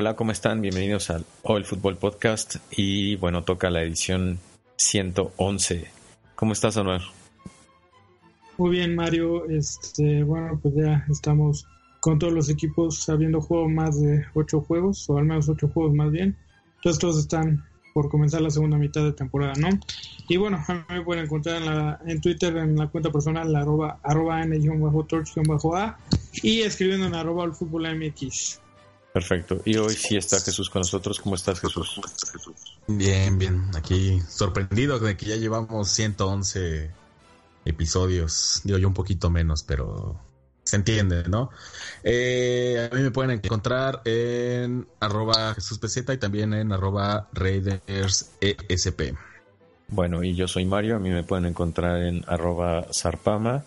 Hola, ¿cómo están? Bienvenidos al All Football Podcast y bueno, toca la edición 111. ¿Cómo estás, Anuel? Muy bien, Mario. Este, bueno, pues ya estamos con todos los equipos habiendo jugado más de ocho juegos, o al menos ocho juegos más bien. Entonces todos están por comenzar la segunda mitad de temporada, ¿no? Y bueno, a mí me pueden encontrar en, la, en Twitter en la cuenta personal arroba, arroba n-torch-a y escribiendo en arroba el fútbol MX. Perfecto. Y hoy sí está Jesús con nosotros. ¿Cómo estás, Jesús? Bien, bien. Aquí sorprendido de que ya llevamos 111 episodios. Digo yo un poquito menos, pero se entiende, ¿no? Eh, a mí me pueden encontrar en arroba y también en arroba Raiders ESP. Bueno, y yo soy Mario. A mí me pueden encontrar en arroba Zarpama.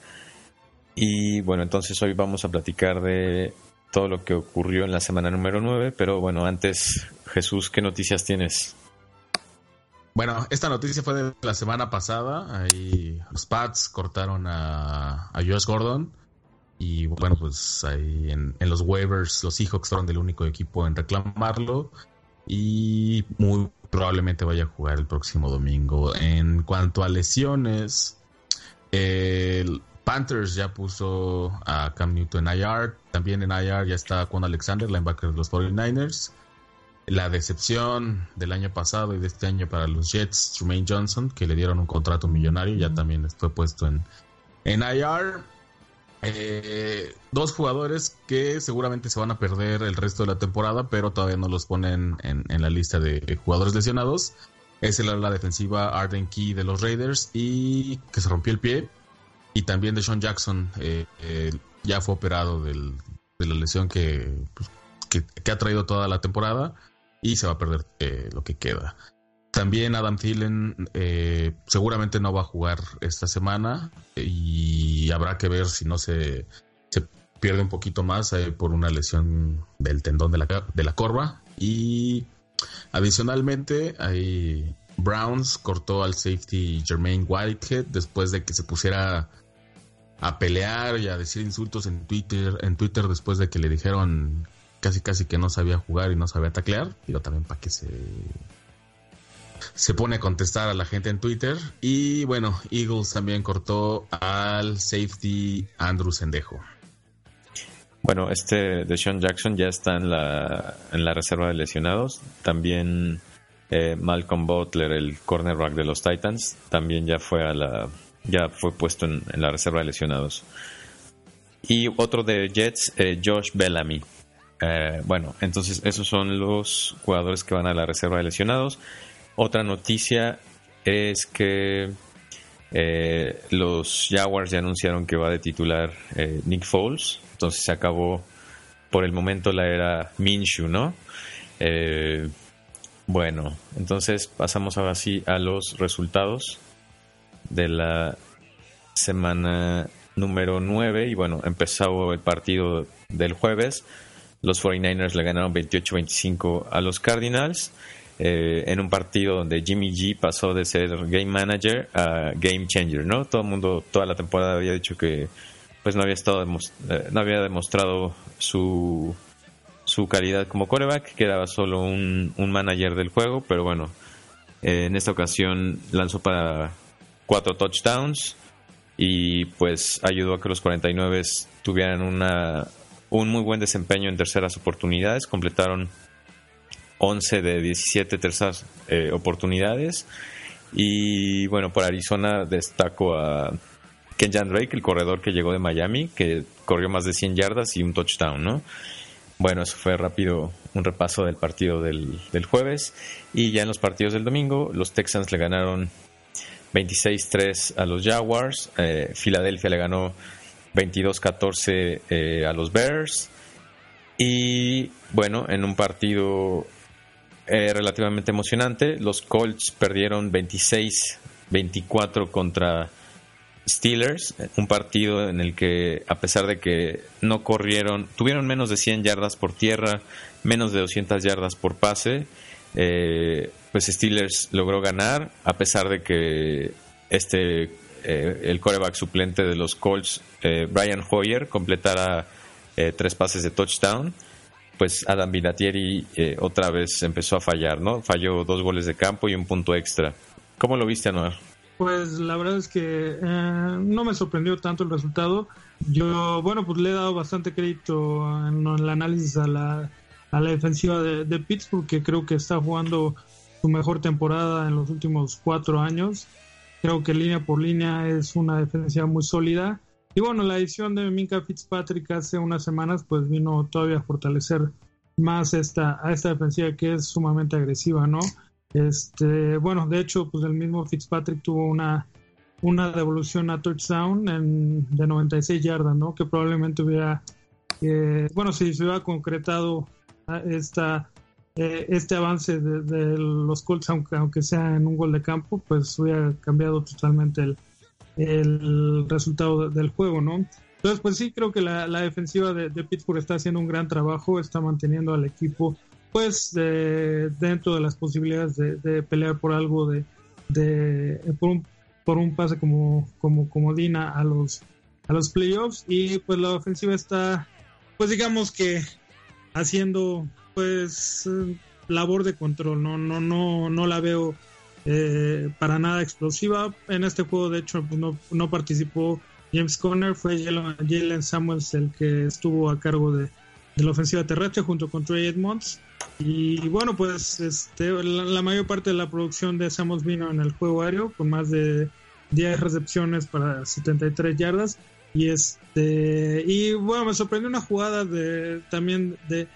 Y bueno, entonces hoy vamos a platicar de todo lo que ocurrió en la semana número 9, pero bueno, antes, Jesús, ¿qué noticias tienes? Bueno, esta noticia fue de la semana pasada, ahí los Pats cortaron a, a Josh Gordon y bueno, pues ahí en, los waivers los Seahawks fueron del único equipo en reclamarlo y muy probablemente vaya a jugar el próximo domingo. En cuanto a lesiones, el Panthers ya puso a Cam Newton en IR. También en IR ya está Juan Alexander, linebacker de los 49ers. La decepción del año pasado y de este año para los Jets, Tremaine Johnson, que le dieron un contrato millonario, ya también fue puesto en, en IR. Eh, dos jugadores que seguramente se van a perder el resto de la temporada, pero todavía no los ponen en, en la lista de jugadores lesionados. Es el ala defensiva Arden Key de los Raiders y que se rompió el pie y también de Sean Jackson eh, eh, ya fue operado de la lesión pues, que, que, ha traído toda la temporada y se va a perder eh, lo que queda. También Adam Thielen seguramente no va a jugar esta semana y habrá que ver si no se, se pierde un poquito más por una lesión del tendón de la, de la corva. Y adicionalmente hay Browns cortó al safety Jermaine Whitehead después de que se pusiera a pelear y a decir insultos en Twitter, en Twitter después de que le dijeron casi casi que no sabía jugar y no sabía taclear, digo también para que se se pone a contestar a la gente en Twitter y bueno, Eagles también cortó al safety Andrew Sendejo. Bueno, este de Sean Jackson ya está en la, en la reserva de lesionados. También eh, Malcolm Butler, el cornerback de los Titans, también ya fue a la ya fue puesto en, la reserva de lesionados. Y otro de Jets, eh, Josh Bellamy. Eh, bueno, entonces esos son los jugadores que van a la reserva de lesionados. Otra noticia es que eh, los Jaguars ya anunciaron que va de titular Nick Foles. Entonces se acabó por el momento la era Minshew, ¿no? bueno, entonces pasamos ahora sí a los resultados de la semana número 9 y bueno, empezó el partido del jueves. Los 49ers le ganaron 28-25 a los Cardinals eh, en un partido donde Jimmy G pasó de ser game manager a game changer, ¿no? Todo el mundo, toda la temporada había dicho que pues no había estado eh, no había demostrado su su calidad como coreback, que era solo un, un manager del juego, pero bueno, eh, en esta ocasión lanzó para cuatro touchdowns y pues ayudó a que los 49 tuvieran una, un muy buen desempeño en terceras oportunidades. Completaron 11 de 17 terceras eh, oportunidades. Y bueno, por Arizona destaco a Kenjan Drake, el corredor que llegó de Miami, que corrió más de 100 yardas y un touchdown, ¿no? Bueno, eso fue rápido un repaso del partido del, jueves. Y ya en los partidos del domingo, los Texans le ganaron 26-3 a los Jaguars. Eh, Filadelfia le ganó 22-14 eh, a los Bears. Y bueno, en un partido eh, relativamente emocionante, los Colts perdieron 26-24 contra Steelers, un partido en el que a pesar de que no corrieron, tuvieron menos de 100 yardas por tierra, menos de 200 yardas por pase, eh, pues Steelers logró ganar a pesar de que este eh, el coreback suplente de los Colts, eh, Brian Hoyer, completara tres pases de touchdown, pues Adam Vinatieri otra vez empezó a fallar, ¿no? Falló dos goles de campo y un punto extra. ¿Cómo lo viste, Anuar? Pues la verdad es que eh, no me sorprendió tanto el resultado. Yo, bueno, pues le he dado bastante crédito en el análisis a la, a la defensiva de, de Pittsburgh, que creo que está jugando su mejor temporada en los últimos cuatro años. Creo que línea por línea es una defensiva muy sólida. Y bueno, la edición de Minka Fitzpatrick hace unas semanas pues vino todavía a fortalecer más esta, a esta defensiva que es sumamente agresiva, ¿no? Este, bueno, de hecho, pues el mismo Fitzpatrick tuvo una, una devolución a touchdown en, de 96 yardas, ¿no? Que probablemente hubiera, eh, bueno, si se hubiera concretado esta, eh, este avance de, los Colts, aunque, aunque sea en un gol de campo, pues hubiera cambiado totalmente el, el resultado del juego, ¿no? Entonces, pues sí, creo que la, la defensiva de, de Pittsburgh está haciendo un gran trabajo, está manteniendo al equipo pues dentro de las posibilidades de, pelear por algo de, por, un, por un pase como como como Dina a los a los playoffs y pues la ofensiva está pues digamos que haciendo pues labor de control no no no no la veo eh, para nada explosiva en este juego de hecho pues, no, participó James Conner fue Jalen Samuels el que estuvo a cargo de, la ofensiva terrestre junto con Trey Edmonds y bueno, pues este, la, mayor parte de la producción de Samos vino en el juego aéreo, con más de 10 recepciones para 73 yardas. Y este y bueno, me sorprendió una jugada de también de,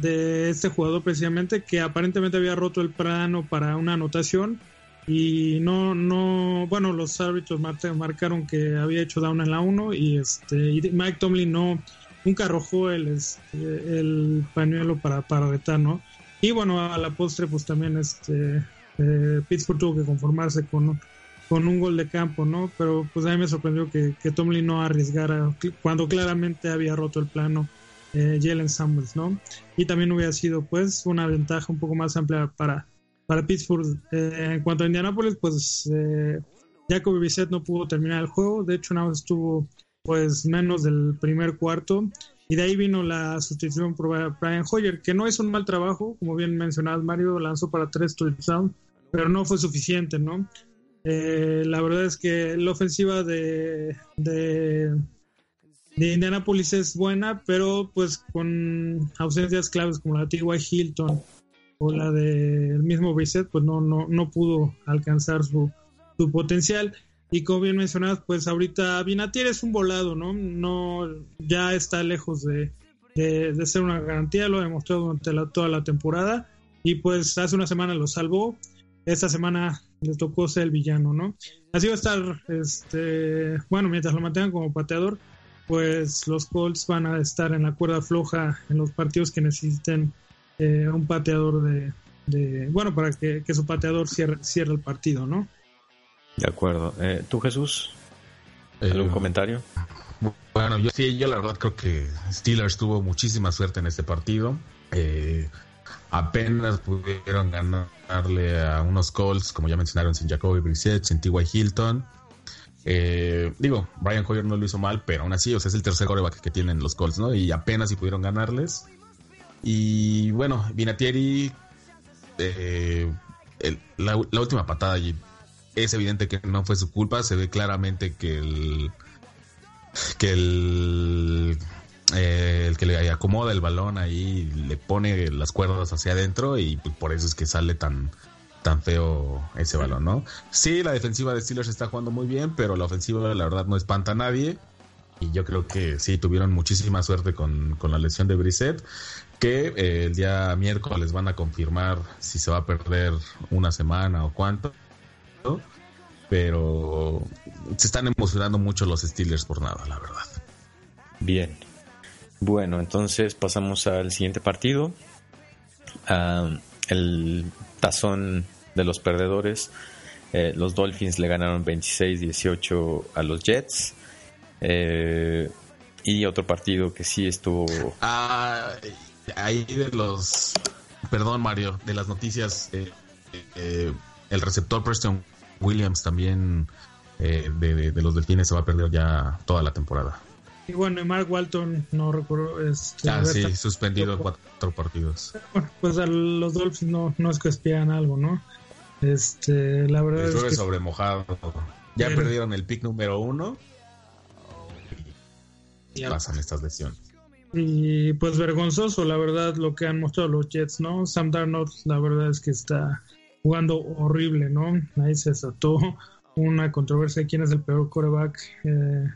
de este jugador precisamente que aparentemente había roto el plano para una anotación y no no bueno los árbitros marcaron que había hecho down en la 1 y este y Mike Tomlin no nunca arrojó el, este, el pañuelo para, para retar, ¿no? Y bueno, a la postre, pues también este eh, Pittsburgh tuvo que conformarse con, con un gol de campo, ¿no? Pero pues a mí me sorprendió que, que Tomlin no arriesgara cuando claramente había roto el plano eh, Jalen Samuels, ¿no? Y también hubiera sido pues una ventaja un poco más amplia para, para Pittsburgh. Eh, en cuanto a Indianapolis, pues eh, Jacoby Bissett no pudo terminar el juego, de hecho nada estuvo pues menos del primer cuarto. Y de ahí vino la sustitución por Brian Hoyer, que no es un mal trabajo, como bien mencionabas, Mario lanzó para tres touchdowns, pero no fue suficiente, ¿no? Eh, la verdad es que la ofensiva de, de, de, Indianapolis es buena, pero pues con ausencias claves como la de T.Y. Hilton o la del mismo Brissett, pues no, no, no pudo alcanzar su, su potencial. Y como bien mencionabas, pues ahorita Binatier es un volado, ¿no? No, ya está lejos de, de, ser una garantía, lo ha demostrado durante toda la temporada. Y pues hace una semana lo salvó, esta semana le tocó ser el villano, ¿no? Así va a estar, este, bueno, mientras lo mantengan como pateador, pues los Colts van a estar en la cuerda floja en los partidos que necesiten eh, un pateador de, de, bueno, para que, que su pateador cierre, cierre el partido, ¿no? De acuerdo. Eh, ¿Tú, Jesús? ¿Algún eh, comentario? Bueno, yo sí, yo la verdad creo que Steelers tuvo muchísima suerte en este partido. Eh, apenas pudieron ganarle a unos Colts, como ya mencionaron, sin Jacoby Brissett, sin T.Y. Hilton. Digo, Brian Hoyer no lo hizo mal, pero aún así, o sea, es el tercer coreback que tienen los Colts, ¿no? Y apenas si pudieron ganarles. Y bueno, Vinatieri, la, la, última patada allí es evidente que no fue su culpa, se ve claramente que el que el, eh, el que le acomoda el balón ahí le pone las cuerdas hacia adentro y por eso es que sale tan tan feo ese balón, ¿no? Sí, la defensiva de Steelers está jugando muy bien, pero la ofensiva la verdad no espanta a nadie. y yo creo que sí, tuvieron muchísima suerte con, la lesión de Brissett, que eh, el día miércoles van a confirmar si se va a perder una semana o cuánto. Pero se están emocionando mucho los Steelers por nada, la verdad. Bien. Bueno, entonces pasamos al siguiente partido. Ah, el tazón de los perdedores. Eh, los Dolphins le ganaron 26-18 a los Jets. Eh, y otro partido que sí estuvo. Ah, ahí de los. Perdón, Mario, de las noticias. Eh, el receptor Preston Williams también de, los Delfines se va a perder ya toda la temporada. Y bueno, Mark Walton, no recuerdo. Este, ah, sí, suspendido cuatro partidos. Bueno, pues a los Dolphins no, no es que espían algo, ¿no? Este, la verdad es que... sobre mojado. Ya perdieron el pick número uno. Y pasan estas lesiones. Y pues vergonzoso, la verdad, lo que han mostrado los Jets, ¿no? Sam Darnold, la verdad es que está jugando horrible, ¿no? Ahí se desató una controversia de quién es el peor quarterback eh,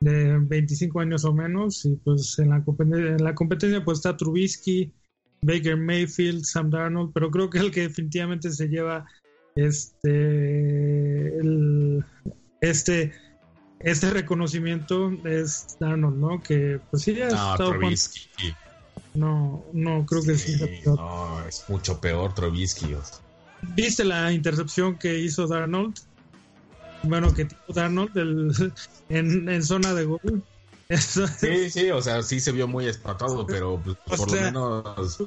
de 25 años o menos. Y pues en la, en la competencia pues está Trubisky, Baker Mayfield, Sam Darnold, pero creo que el que definitivamente se lleva este este este reconocimiento es Darnold, ¿no? Que pues sí ha no, estado No, no creo que sí. No, es mucho peor Trubisky. ¿Viste la intercepción que hizo Darnold? Bueno, que tipo Darnold en, en zona de gol Sí, sí, o sea, sí se vio muy espantado, pero pues, por lo menos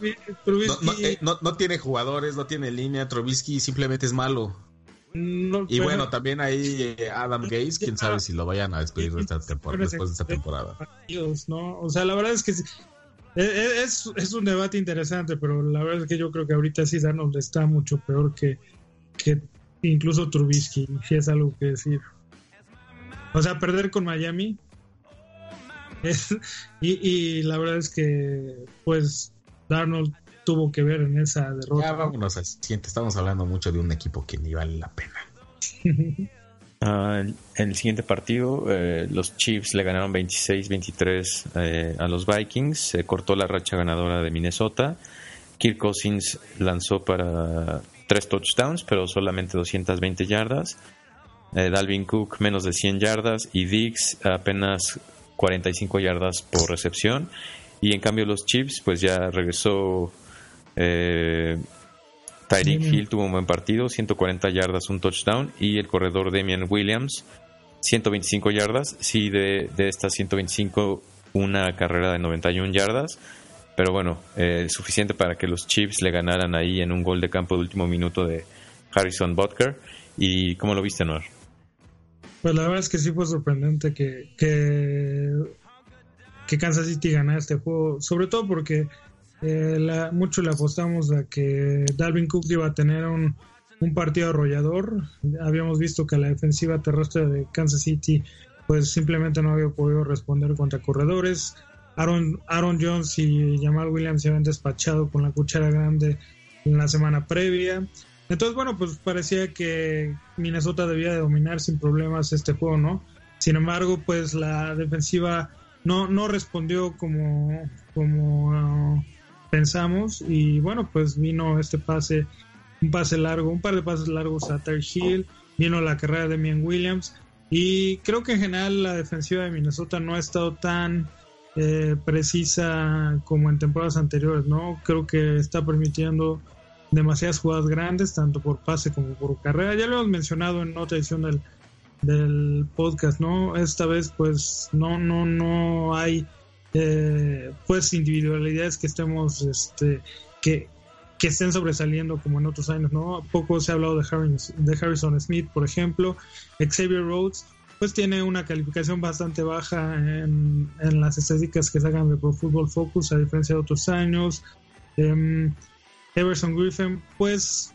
eh, no, tiene jugadores, no tiene línea, Trubisky simplemente es malo. y bueno, también ahí eh, Adam Gates, quién sabe si lo vayan a despedir de esta temporada, después de esta temporada. ¿no? O sea, la verdad es que e, e, es, es, un debate interesante, pero la verdad es que yo creo que ahorita sí Darnold está mucho peor que, que incluso Trubisky, si es algo que decir. O sea, perder con Miami y, la verdad es que, pues, Darnold tuvo que ver en esa derrota. Ya vámonos al siguiente. Estamos hablando mucho de un equipo que ni vale la pena. Ah, en el siguiente partido, eh, los Chiefs le ganaron 26-23 eh, a los Vikings. Se cortó la racha ganadora de Minnesota. Kirk Cousins lanzó para tres touchdowns, pero solamente 220 yardas. Eh, Dalvin Cook menos de 100 yardas y Diggs apenas 45 yardas por recepción. Y en cambio los Chiefs, pues ya regresó eh, Tyreek Hill, tuvo un buen partido, 140 yardas, un touchdown. Y el corredor Damian Williams, 125 yardas. Sí, de, de estas 125, una carrera de 91 yardas. Pero bueno, eh, suficiente para que los Chiefs le ganaran ahí en un gol de campo de último minuto de Harrison Butker. ¿Y cómo lo viste, Noir? Pues la verdad es que sí fue sorprendente que, que, Kansas City ganara este juego, sobre todo porque eh, la, mucho le apostamos a que Dalvin Cook iba a tener un, un partido arrollador. Habíamos visto que la defensiva terrestre de Kansas City pues simplemente no había podido responder contra corredores. Aaron, Aaron Jones y Jamal Williams se habían despachado con la cuchara grande en la semana previa. Entonces, bueno, pues parecía que Minnesota debía de dominar sin problemas este juego, ¿no? Sin embargo, pues la defensiva no, no respondió como, como uh, pensamos y bueno, pues vino este pase, un pase largo, un par de pases largos a Tyre Hill, vino la carrera de Mian Williams y creo que en general la defensiva de Minnesota no ha estado tan eh, precisa como en temporadas anteriores, ¿no? Creo que está permitiendo demasiadas jugadas grandes, tanto por pase como por carrera. Ya lo hemos mencionado en otra edición del, del podcast, ¿no? Esta vez pues no, no, no hay eh, pues individualidades que estemos, este, que, que estén sobresaliendo como en otros años, ¿no? Poco se ha hablado de, Harrison, de Harrison Smith, por ejemplo. Xavier Rhodes, pues tiene una calificación bastante baja en, en las estadísticas que sacan de Pro Football Focus, a diferencia de otros años. Eh, Everson Griffin, pues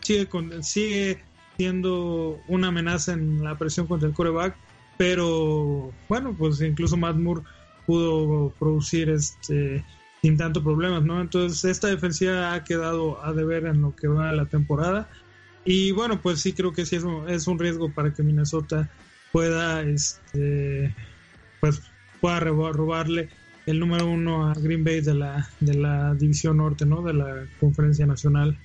sigue, con, sigue siendo una amenaza en la presión contra el coreback, pero bueno, pues incluso Matt Moore pudo producir este sin tanto problemas, ¿no? Entonces esta defensiva ha quedado a deber en lo que va la temporada y bueno, pues sí creo que sí es un, es un riesgo para que Minnesota pueda este pues pueda robarle el número uno a Green Bay de la, de la División Norte, ¿no? De la Conferencia Nacional.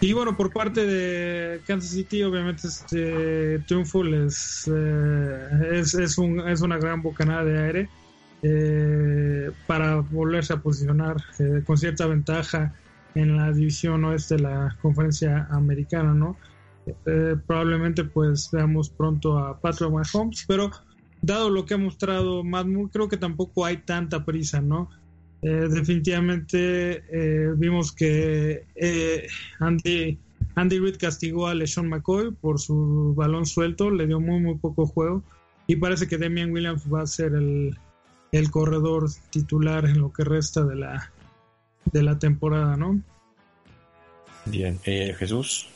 Y bueno, por parte de Kansas City, obviamente este triunfo eh, es, es, un, es una gran bocanada de aire eh, para volverse a posicionar eh, con cierta ventaja en la división oeste de la conferencia americana, ¿no? probablemente pues veamos pronto a Patrick Mahomes, pero dado lo que ha mostrado Matt creo que tampoco hay tanta prisa, ¿no? Eh, definitivamente eh, vimos que eh, Andy, Andy Reid castigó a LeSean McCoy por su balón suelto, le dio muy muy poco juego y parece que Damian Williams va a ser el, el corredor titular en lo que resta de la, de la temporada, ¿no? Bien, Jesús.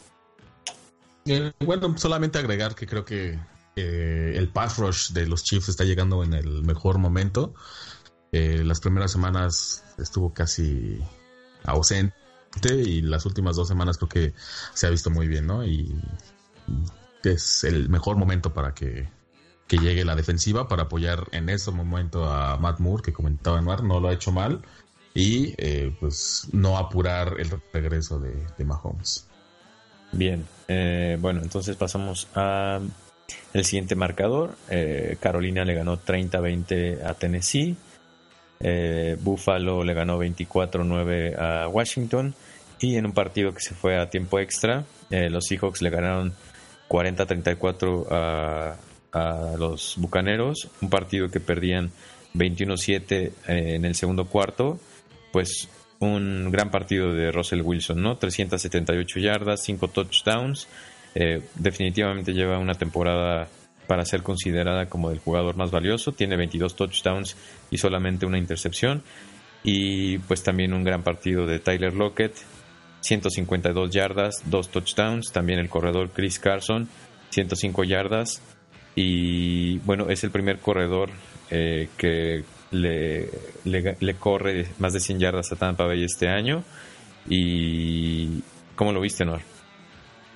bueno, solamente agregar que creo que el pass rush de los Chiefs está llegando en el mejor momento. Eh, las primeras semanas estuvo casi ausente y las últimas dos semanas creo que se ha visto muy bien, ¿no? Y, es el mejor momento para que, llegue la defensiva para apoyar en ese momento a Matt Moore, que comentaba Mar, no lo ha hecho mal, y eh, pues no apurar el regreso de, Mahomes. Bien, eh, bueno, entonces pasamos a el siguiente marcador. Carolina le ganó 30-20 a Tennessee. Eh, Buffalo le ganó 24-9 a Washington. Y en un partido que se fue a tiempo extra, eh, los Seahawks le ganaron 40-34 a, los Bucaneros. Un partido que perdían 21-7 eh, en el segundo cuarto. Pues un gran partido de Russell Wilson, ¿no? 378 yardas, 5 touchdowns. Definitivamente lleva una temporada para ser considerada como el jugador más valioso. Tiene 22 touchdowns y solamente una intercepción. Y pues también un gran partido de Tyler Lockett, 152 yardas, 2 touchdowns. También el corredor Chris Carson, 105 yardas. Y bueno, es el primer corredor eh, que le, le, corre más de 100 yardas a Tampa Bay este año. ¿Y cómo lo viste, Noah?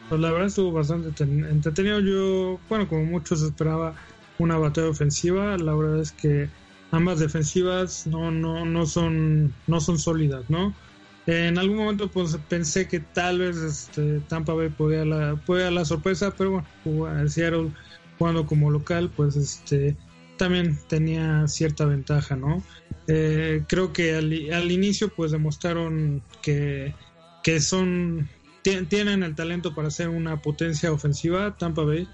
Pues la verdad estuvo bastante entretenido. Yo, bueno, como muchos esperaba una batalla ofensiva, la verdad es que ambas defensivas no, no, no son, no son sólidas, ¿no? En algún momento pues pensé que tal vez este, Tampa Bay podía la, podía la sorpresa, pero bueno, Seattle jugando como local, pues este también tenía cierta ventaja, ¿no? Eh, creo que al, al, inicio pues demostraron que, que son tienen el talento para ser una potencia ofensiva, Tampa Bay.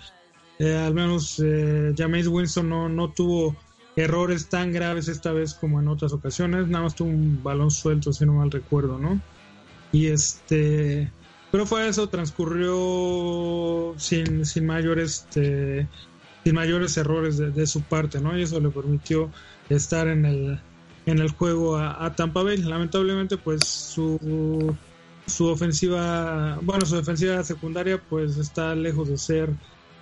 Eh, al menos eh, James Winston no, no tuvo errores tan graves esta vez como en otras ocasiones, nada más tuvo un balón suelto, si no mal recuerdo, ¿no? Y este, pero fue eso, transcurrió sin, sin mayores, este, sin mayores errores de, su parte, ¿no? Y eso le permitió estar en el, en el juego a, a Tampa Bay. Lamentablemente, pues su su ofensiva, bueno, su defensiva secundaria pues está lejos de ser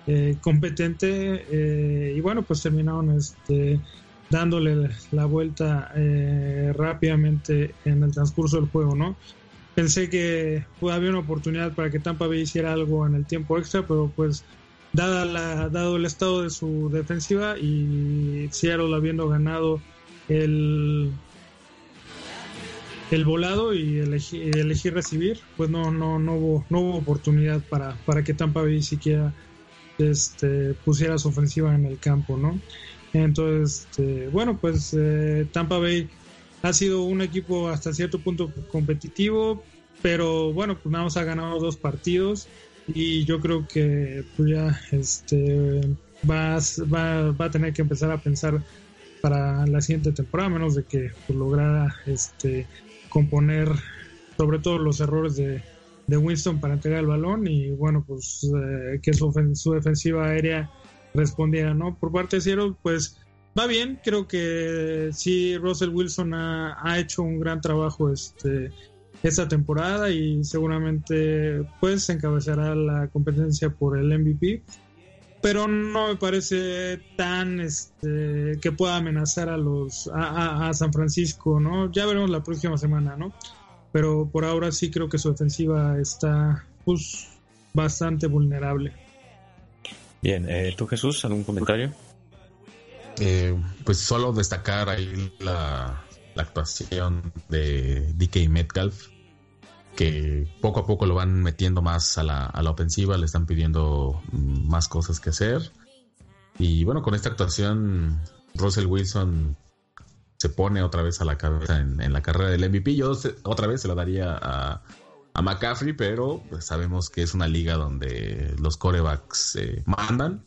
eh, competente eh, y bueno, pues terminaron este, dándole la vuelta eh, rápidamente en el transcurso del juego, ¿no? Pensé que había una oportunidad para que Tampa Bay hiciera algo en el tiempo extra, pero pues dada la, dado el estado de su defensiva y Seattle habiendo ganado el el volado y elegir recibir, pues no, no, no, hubo, no hubo oportunidad para, para que Tampa Bay siquiera este, pusiera su ofensiva en el campo, ¿no? Entonces, este, bueno, pues eh, Tampa Bay ha sido un equipo hasta cierto punto competitivo, pero bueno, pues nada más ha ganado dos partidos y yo creo que pues ya este, va, va, va a tener que empezar a pensar para la siguiente temporada, a menos de que pues, lograra este, componer sobre todo los errores de, Winston para entregar el balón y bueno, pues eh, que su, su, defensiva aérea respondiera, ¿no? Por parte de Seattle, pues va bien, creo que sí, Russell Wilson ha, ha, hecho un gran trabajo este, esta temporada y seguramente pues encabezará la competencia por el MVP pero no me parece tan este, que pueda amenazar a los a, San Francisco, ¿no? Ya veremos la próxima semana, ¿no? Pero por ahora sí creo que su ofensiva está pues bastante vulnerable. Bien, eh, ¿tú Jesús, algún comentario? Eh, pues solo destacar ahí la, actuación de DK Metcalf, que poco a poco lo van metiendo más a la, a la ofensiva, le están pidiendo mm, más cosas que hacer. Y bueno, con esta actuación, Russell Wilson se pone otra vez a la cabeza en, la carrera del MVP. Yo otra vez se lo daría a, a McCaffrey, pero pues, sabemos que es una liga donde los corebacks eh, mandan.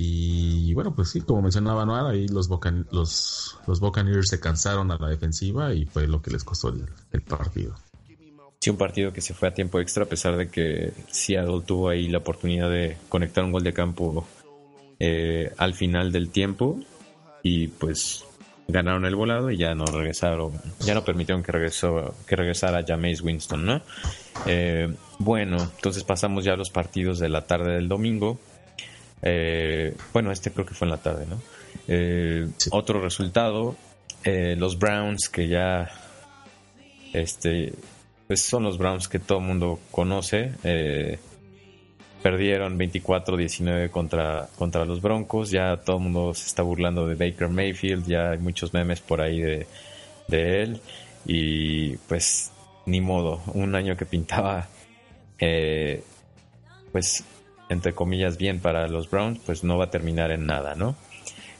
Y bueno, pues sí, como mencionaba Noah, ahí los, los, los Buccaneers se cansaron a la defensiva y fue lo que les costó el, partido. Sí, un partido que se fue a tiempo extra a pesar de que Seattle tuvo ahí la oportunidad de conectar un gol de campo eh, al final del tiempo y pues ganaron el volado y ya no regresaron, ya no permitieron que regresó, que regresara Jameis Winston, ¿no? Eh, bueno, entonces pasamos ya a los partidos de la tarde del domingo. Eh, bueno, este creo que fue en la tarde, ¿no? Eh, otro resultado, los Browns que ya, este, pues son los Browns que todo el mundo conoce. Perdieron 24-19 contra, contra los Broncos. Ya todo el mundo se está burlando de Baker Mayfield. Ya hay muchos memes por ahí de, él. Y pues ni modo. Un año que pintaba, eh, pues entre comillas, bien para los Browns, pues no va a terminar en nada, ¿no?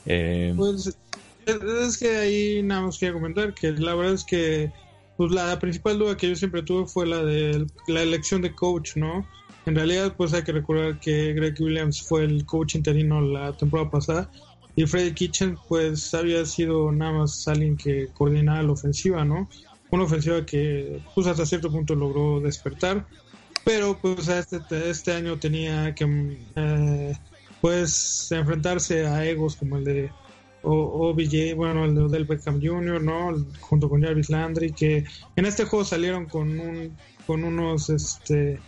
Eh, pues es que ahí nada más quería comentar que la verdad es que pues la principal duda que yo siempre tuve fue la de la elección de coach, ¿no? En realidad, pues hay que recordar que Greg Williams fue el coach interino la temporada pasada y Freddy Kitchen, pues había sido nada más alguien que coordinaba la ofensiva, ¿no? Una ofensiva que, pues hasta cierto punto logró despertar, pero pues este, este año tenía que, eh, pues, enfrentarse a egos como el de OBJ, bueno, el de Odell Beckham Jr., ¿no? Junto con Jarvis Landry, que en este juego salieron con un, con unos, este,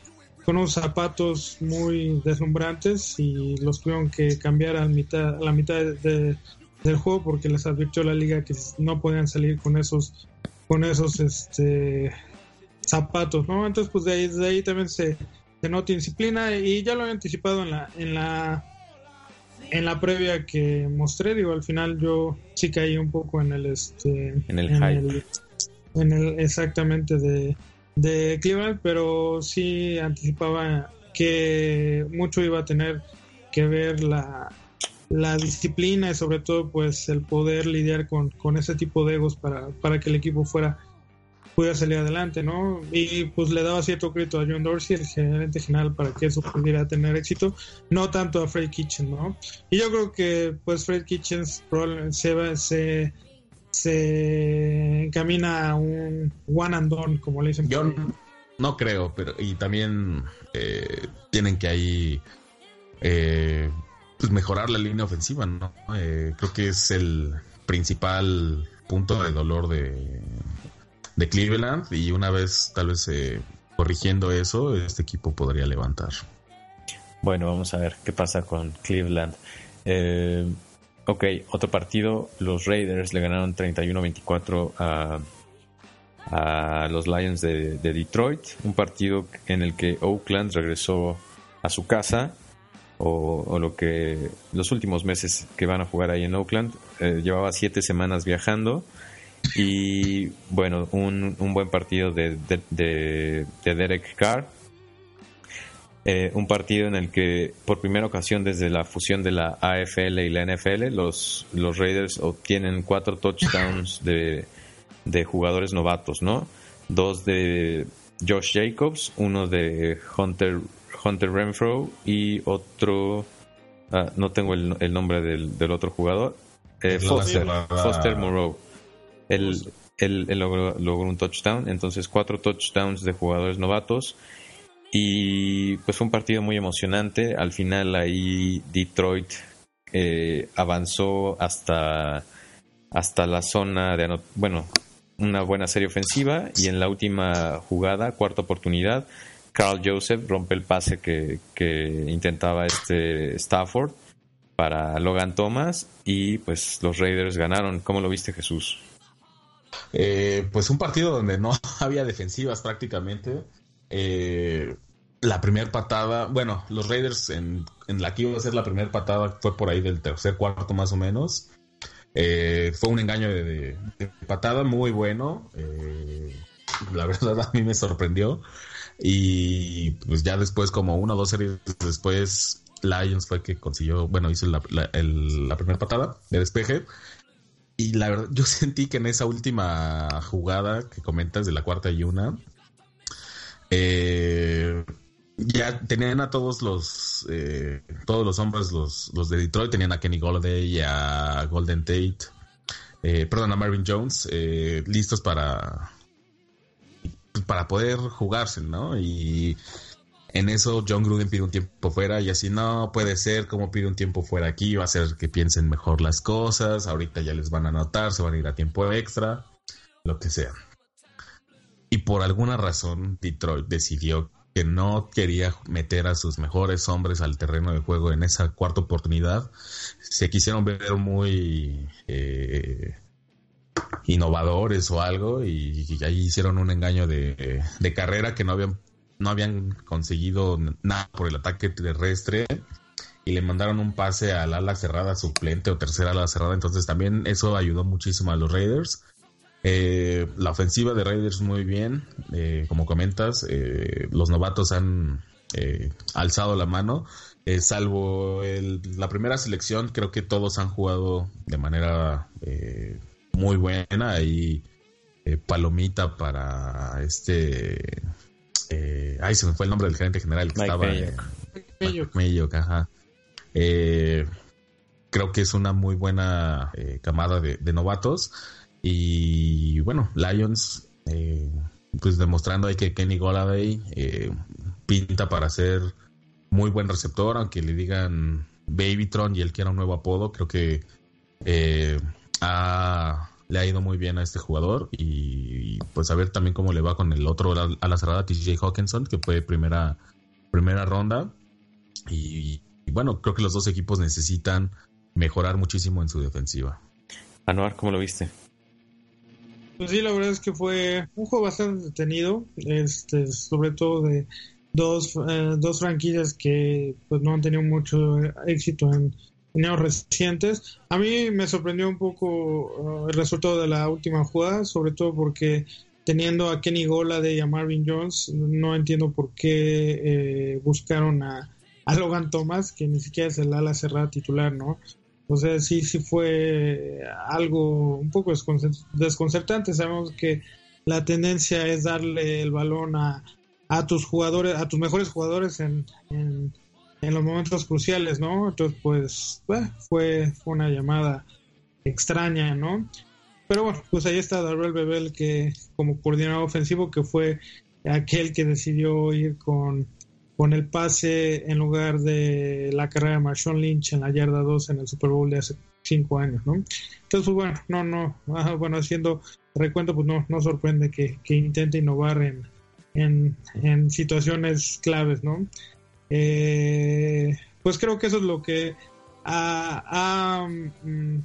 con unos zapatos muy deslumbrantes y los tuvieron que cambiar a, mitad, a la mitad de, del juego porque les advirtió la liga que no podían salir con esos con esos este zapatos, ¿no? Entonces pues de ahí, de ahí también se, se nota disciplina y ya lo había anticipado en la en la en la previa que mostré, digo, al final yo sí caí un poco en el este en el hype. en el exactamente de de Cleveland, pero sí anticipaba que mucho iba a tener que ver la, la disciplina y sobre todo pues el poder lidiar con, con ese tipo de egos para, para que el equipo fuera pudiera salir adelante, ¿no? Y pues le daba cierto crédito a John Dorsey, el gerente general, para que eso pudiera tener éxito, no tanto a Fred Kitchen, ¿no? Y yo creo que pues Fred Kitchen se, se se encamina a un one and done, como le dicen. Yo no, creo, pero y también eh, tienen que ahí eh, pues mejorar la línea ofensiva, ¿no? Eh, creo que es el principal punto de dolor de, de Cleveland y una vez tal vez corrigiendo eso, este equipo podría levantar. Bueno, vamos a ver qué pasa con Cleveland. Eh, Ok, otro partido, los Raiders le ganaron 31-24 a, a, los Lions de, Detroit, un partido en el que Oakland regresó a su casa, o, lo que los últimos meses que van a jugar ahí en Oakland, eh, llevaba siete semanas viajando, y bueno, un, un buen partido de, de, de Derek Carr, eh, un partido en el que por primera ocasión desde la fusión de la AFL y la NFL los, los Raiders obtienen cuatro touchdowns de, de jugadores novatos, ¿no? Dos de Josh Jacobs, uno de Hunter, Hunter Renfro y otro, ah, no tengo el, el nombre del, del, otro jugador, eh, Foster, Foster Moreau. Él, él, logró, logró, un touchdown, entonces cuatro touchdowns de jugadores novatos y pues fue un partido muy emocionante. Al final ahí Detroit eh, avanzó hasta, hasta la zona de... Bueno, una buena serie ofensiva y en la última jugada, cuarta oportunidad, Carl Joseph rompe el pase que, intentaba este Stafford para Logan Thomas y pues los Raiders ganaron. ¿Cómo lo viste Jesús? Eh, pues un partido donde no había defensivas prácticamente. Eh, la primera patada, bueno, los Raiders en, la que iba a ser la primera patada fue por ahí del tercer cuarto más o menos. Eh, fue un engaño de, patada muy bueno. La verdad a mí me sorprendió. Y pues ya después, como una o dos series después, Lions fue que consiguió, bueno, hizo la primera patada de despeje. Y la verdad, yo sentí que en esa última jugada que comentas de la cuarta y una, eh, ya tenían a todos los eh, todos los hombres, los, los de Detroit, tenían a Kenny Golladay y a Golden Tate, eh, perdón, a Marvin Jones, eh, listos para para poder jugarse, ¿no? Y en eso John Gruden pide un tiempo fuera y así no puede ser como pide un tiempo fuera aquí, va a hacer que piensen mejor las cosas, ahorita ya les van a notar, se van a ir a tiempo extra, lo que sea. Y por alguna razón Detroit decidió que no quería meter a sus mejores hombres al terreno de juego en esa cuarta oportunidad. Se quisieron ver muy eh, innovadores o algo y, ahí hicieron un engaño de, carrera que no habían, no habían conseguido nada por el ataque terrestre y le mandaron un pase al ala cerrada suplente o tercera ala cerrada. Entonces también eso ayudó muchísimo a los Raiders. Eh, la ofensiva de Raiders muy bien, eh, como comentas, eh, los novatos han alzado la mano, salvo la primera selección, creo que todos han jugado de manera muy buena y palomita para este... ay, se me fue el nombre del gerente general que estaba... creo que es una muy buena camada de novatos. Y bueno, Lions, eh, pues demostrando ahí que Kenny Golladay eh, pinta para ser muy buen receptor, aunque le digan Babytron y él quiera un nuevo apodo, creo que eh, le ha ido muy bien a este jugador y, pues a ver también cómo le va con el otro a la cerrada, TJ Hawkinson, que fue primera, primera ronda. Y, y, bueno, creo que los dos equipos necesitan mejorar muchísimo en su defensiva. Anuar, ¿cómo lo viste? Pues sí, la verdad es que fue un juego bastante detenido, este, sobre todo de dos, eh, dos franquicias que pues no han tenido mucho éxito en, recientes. A mí me sorprendió un poco uh, el resultado de la última jugada, sobre todo porque teniendo a Kenny Gola y a Marvin Jones, no entiendo por qué eh, buscaron a, Logan Thomas, que ni siquiera es el ala cerrada titular, ¿no? O sea, sí, sí fue algo un poco desconcertante. Sabemos que la tendencia es darle el balón a, a tus jugadores, a tus mejores jugadores en, los momentos cruciales, ¿no? Entonces, pues, fue, fue una llamada extraña, ¿no? Pero bueno, pues ahí está Darrell Bebel, que como coordinador ofensivo, que fue aquel que decidió ir con con el pase en lugar de la carrera de Marshawn Lynch en la yarda 2 en el Super Bowl de hace 5 años, ¿no? Entonces, pues bueno, no, no, bueno, haciendo recuento, pues no, no sorprende que, intente innovar en, en, situaciones claves, ¿no? Eh, pues creo que eso es lo que ha, mm,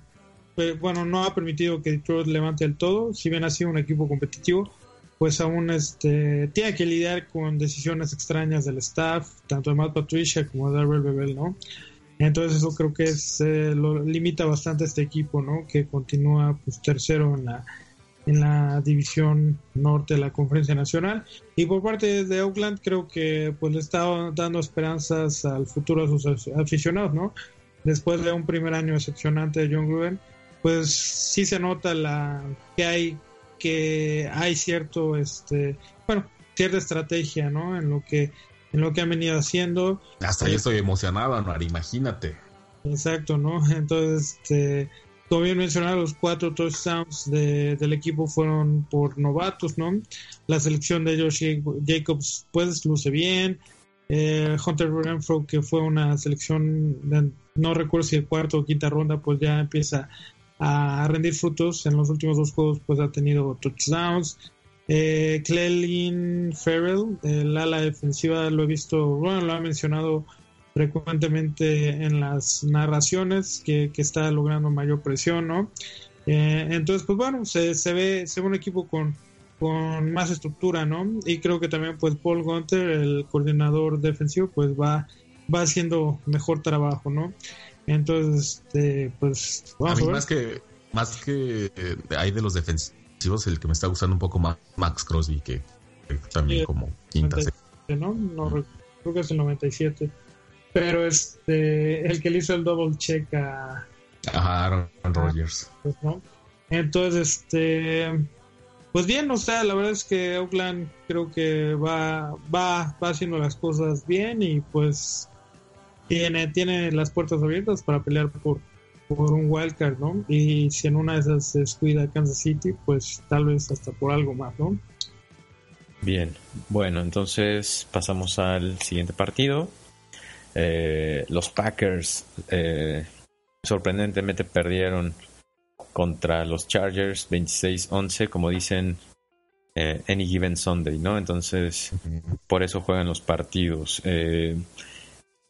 pues, bueno, no ha permitido que Detroit levante el todo, si bien ha sido un equipo competitivo, pues aún este, tiene que lidiar con decisiones extrañas del staff, tanto de Matt Patricia como de Darrell Bebel, ¿no? Entonces eso creo que es, eh, lo limita bastante este equipo, ¿no? Que continúa pues tercero en la, en la división norte de la conferencia nacional. Y por parte de Oakland creo que pues le está dando esperanzas al futuro a sus aficionados, ¿no? Después de un primer año decepcionante de John Gruden, pues sí se nota la que hay que hay cierto, este, bueno, cierta estrategia, ¿no? En lo que, en lo que han venido haciendo. Hasta yo estoy emocionado, ¿no? imagínate. Exacto, ¿no? Entonces, este, como bien mencionado, los cuatro touchdowns de, del equipo fueron por novatos, ¿no? La selección de Josh Jacobs, pues, luce bien. Eh, Hunter Renfro, que fue una selección, no recuerdo si el cuarto o quinta ronda, pues ya empieza a rendir frutos. En los últimos dos juegos pues ha tenido touchdowns. Eh, Clelin Farrell, el ala defensiva, lo he visto, bueno, lo ha mencionado frecuentemente en las narraciones, que, está logrando mayor presión, ¿no? Eh, entonces, pues bueno, se, se, ve, se ve un equipo con, con más estructura, ¿no? Y creo que también pues Paul Gunter, el coordinador defensivo, pues va, va haciendo mejor trabajo, ¿no? Entonces, este, pues vamos a, mí Más que, más que eh, hay de los defensivos, el que me está gustando un poco más Max Crosby, que, también como quinta. ¿no? no creo que es el 97. Pero este, el que le hizo el double check a... Aaron Rodgers. Pues, ¿no? Entonces, este pues bien, o sea, la verdad es que Oakland creo que va, va, va haciendo las cosas bien y pues tiene, tiene las puertas abiertas para pelear por, por un wildcard, ¿no? Y si en una de esas se descuida Kansas City, pues tal vez hasta por algo más, ¿no? Bien, bueno, entonces pasamos al siguiente partido. Eh, los Packers eh, sorprendentemente perdieron contra los Chargers 26-11, como dicen eh, Any Given Sunday, ¿no? Entonces, por eso juegan los partidos. Eh,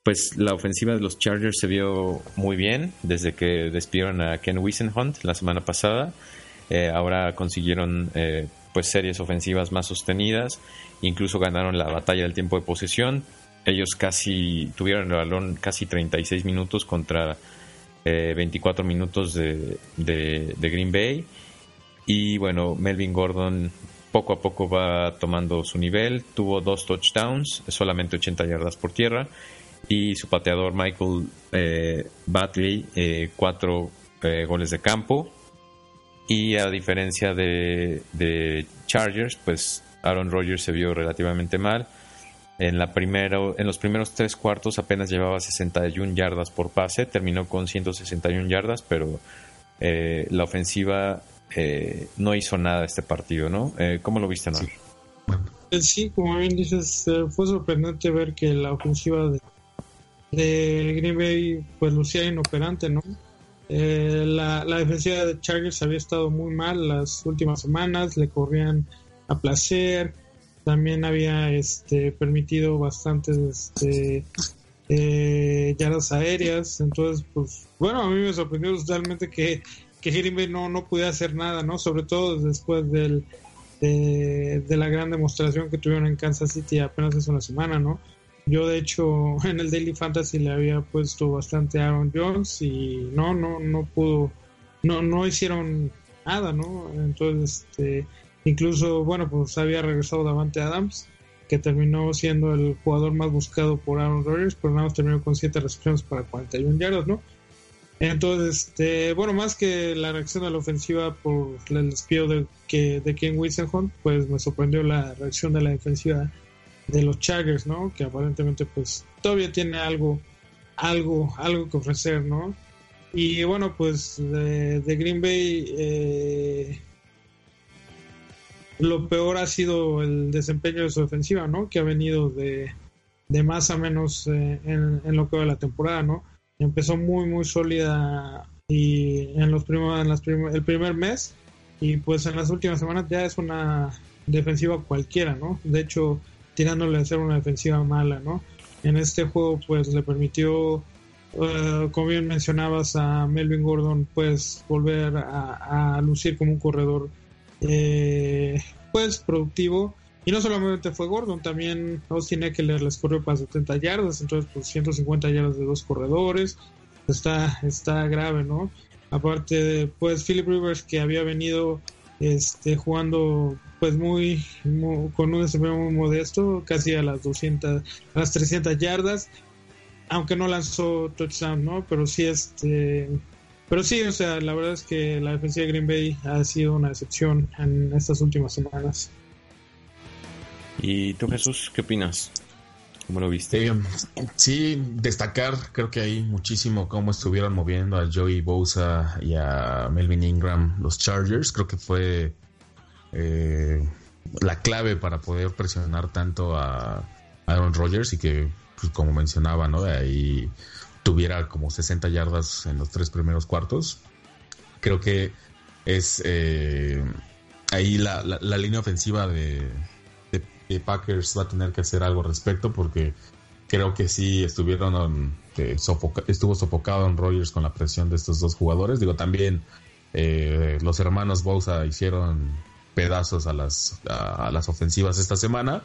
pues la ofensiva de los Chargers se vio muy bien desde que despidieron a Ken Wisenhunt la semana pasada. Eh, ahora consiguieron pues series ofensivas más sostenidas, incluso ganaron la batalla del tiempo de posesión. Ellos casi tuvieron el balón casi 36 minutos contra 24 eh, minutos de, Green Bay. Y bueno, Melvin Gordon poco a poco va tomando su nivel. Tuvo dos touchdowns, solamente 80 yardas por tierra. Y su pateador Michael eh, Batley, eh, cuatro goles de campo. Y a diferencia de, de Chargers, pues Aaron Rodgers se vio relativamente mal. En, la primero, en los primeros tres cuartos apenas llevaba 61 yardas por pase, terminó con 161 yardas, pero eh, la ofensiva eh, no hizo nada este partido, ¿no? Eh, ¿Cómo lo viste, no? Sí. como bien dices, fue sorprendente ver que la ofensiva de, de Green Bay pues lucía inoperante, ¿no? la, la defensiva de Chargers había estado muy mal las últimas semanas, le corrían a placer, también había este, permitido bastantes este, eh, yardas aéreas. Entonces, pues, bueno, a mí me sorprendió totalmente que, que Green no, no pudiera hacer nada, ¿no? Sobre todo después del, de, la gran demostración que tuvieron en Kansas City apenas hace una semana, ¿no? Yo, de hecho, en el Daily Fantasy le había puesto bastante a Aaron Jones y no, no, no pudo, no, no hicieron nada, ¿no? Entonces, este Incluso, bueno, pues había regresado Davante Adams, que terminó siendo el jugador más buscado por Aaron Rodgers, pero nada más terminó con 7 recepciones para 41 yardas, ¿no? Entonces, este, bueno, más que la reacción de la ofensiva por el despido de, que, de Ken Wisenhunt, pues me sorprendió la reacción de la defensiva de los Chargers, ¿no? Que aparentemente, pues, todavía tiene algo, algo, algo que ofrecer, ¿no? Y bueno, pues de, de Green Bay, eh, lo peor ha sido el desempeño de su ofensiva, ¿no? Que ha venido de, más a menos eh, en, lo que va la temporada, ¿no? Empezó muy, muy sólida y en los primeros, en las el primer mes y pues en las últimas semanas ya es una defensiva cualquiera, ¿no? De hecho, tirándole a ser una defensiva mala, ¿no? En este juego pues le permitió, eh, como bien mencionabas, a Melvin Gordon pues volver a, a lucir como un corredor eh, pues productivo. Y no solamente fue Gordon, también Austin Eckler les corrió para 70 yardas, entonces pues 150 yardas de dos corredores. Está, está grave, ¿no? Aparte, pues Philip Rivers que había venido este, jugando pues muy, con un desempeño muy modesto, casi a las 200, a las 300 yardas, aunque no lanzó touchdown, ¿no? Pero sí este pero sí, o sea, la verdad es que la defensiva de Green Bay ha sido una excepción en estas últimas semanas. ¿Y tú, Jesús, qué opinas? ¿Cómo lo viste? Eh, sí, destacar, creo que hay muchísimo cómo estuvieron moviendo a Joey Bosa y a Melvin Ingram los Chargers. Creo que fue eh, la clave para poder presionar tanto a Aaron Rodgers y que, pues, como mencionaba, ¿no? Ahí tuviera como 60 yardas en los tres primeros cuartos. Creo que es eh, ahí la, línea ofensiva de, Packers va a tener que hacer algo al respecto porque creo que sí estuvieron estuvo sofocado en Rogers con la presión de estos dos jugadores. Digo, también eh, los hermanos Bosa hicieron pedazos a las, a, las ofensivas esta semana.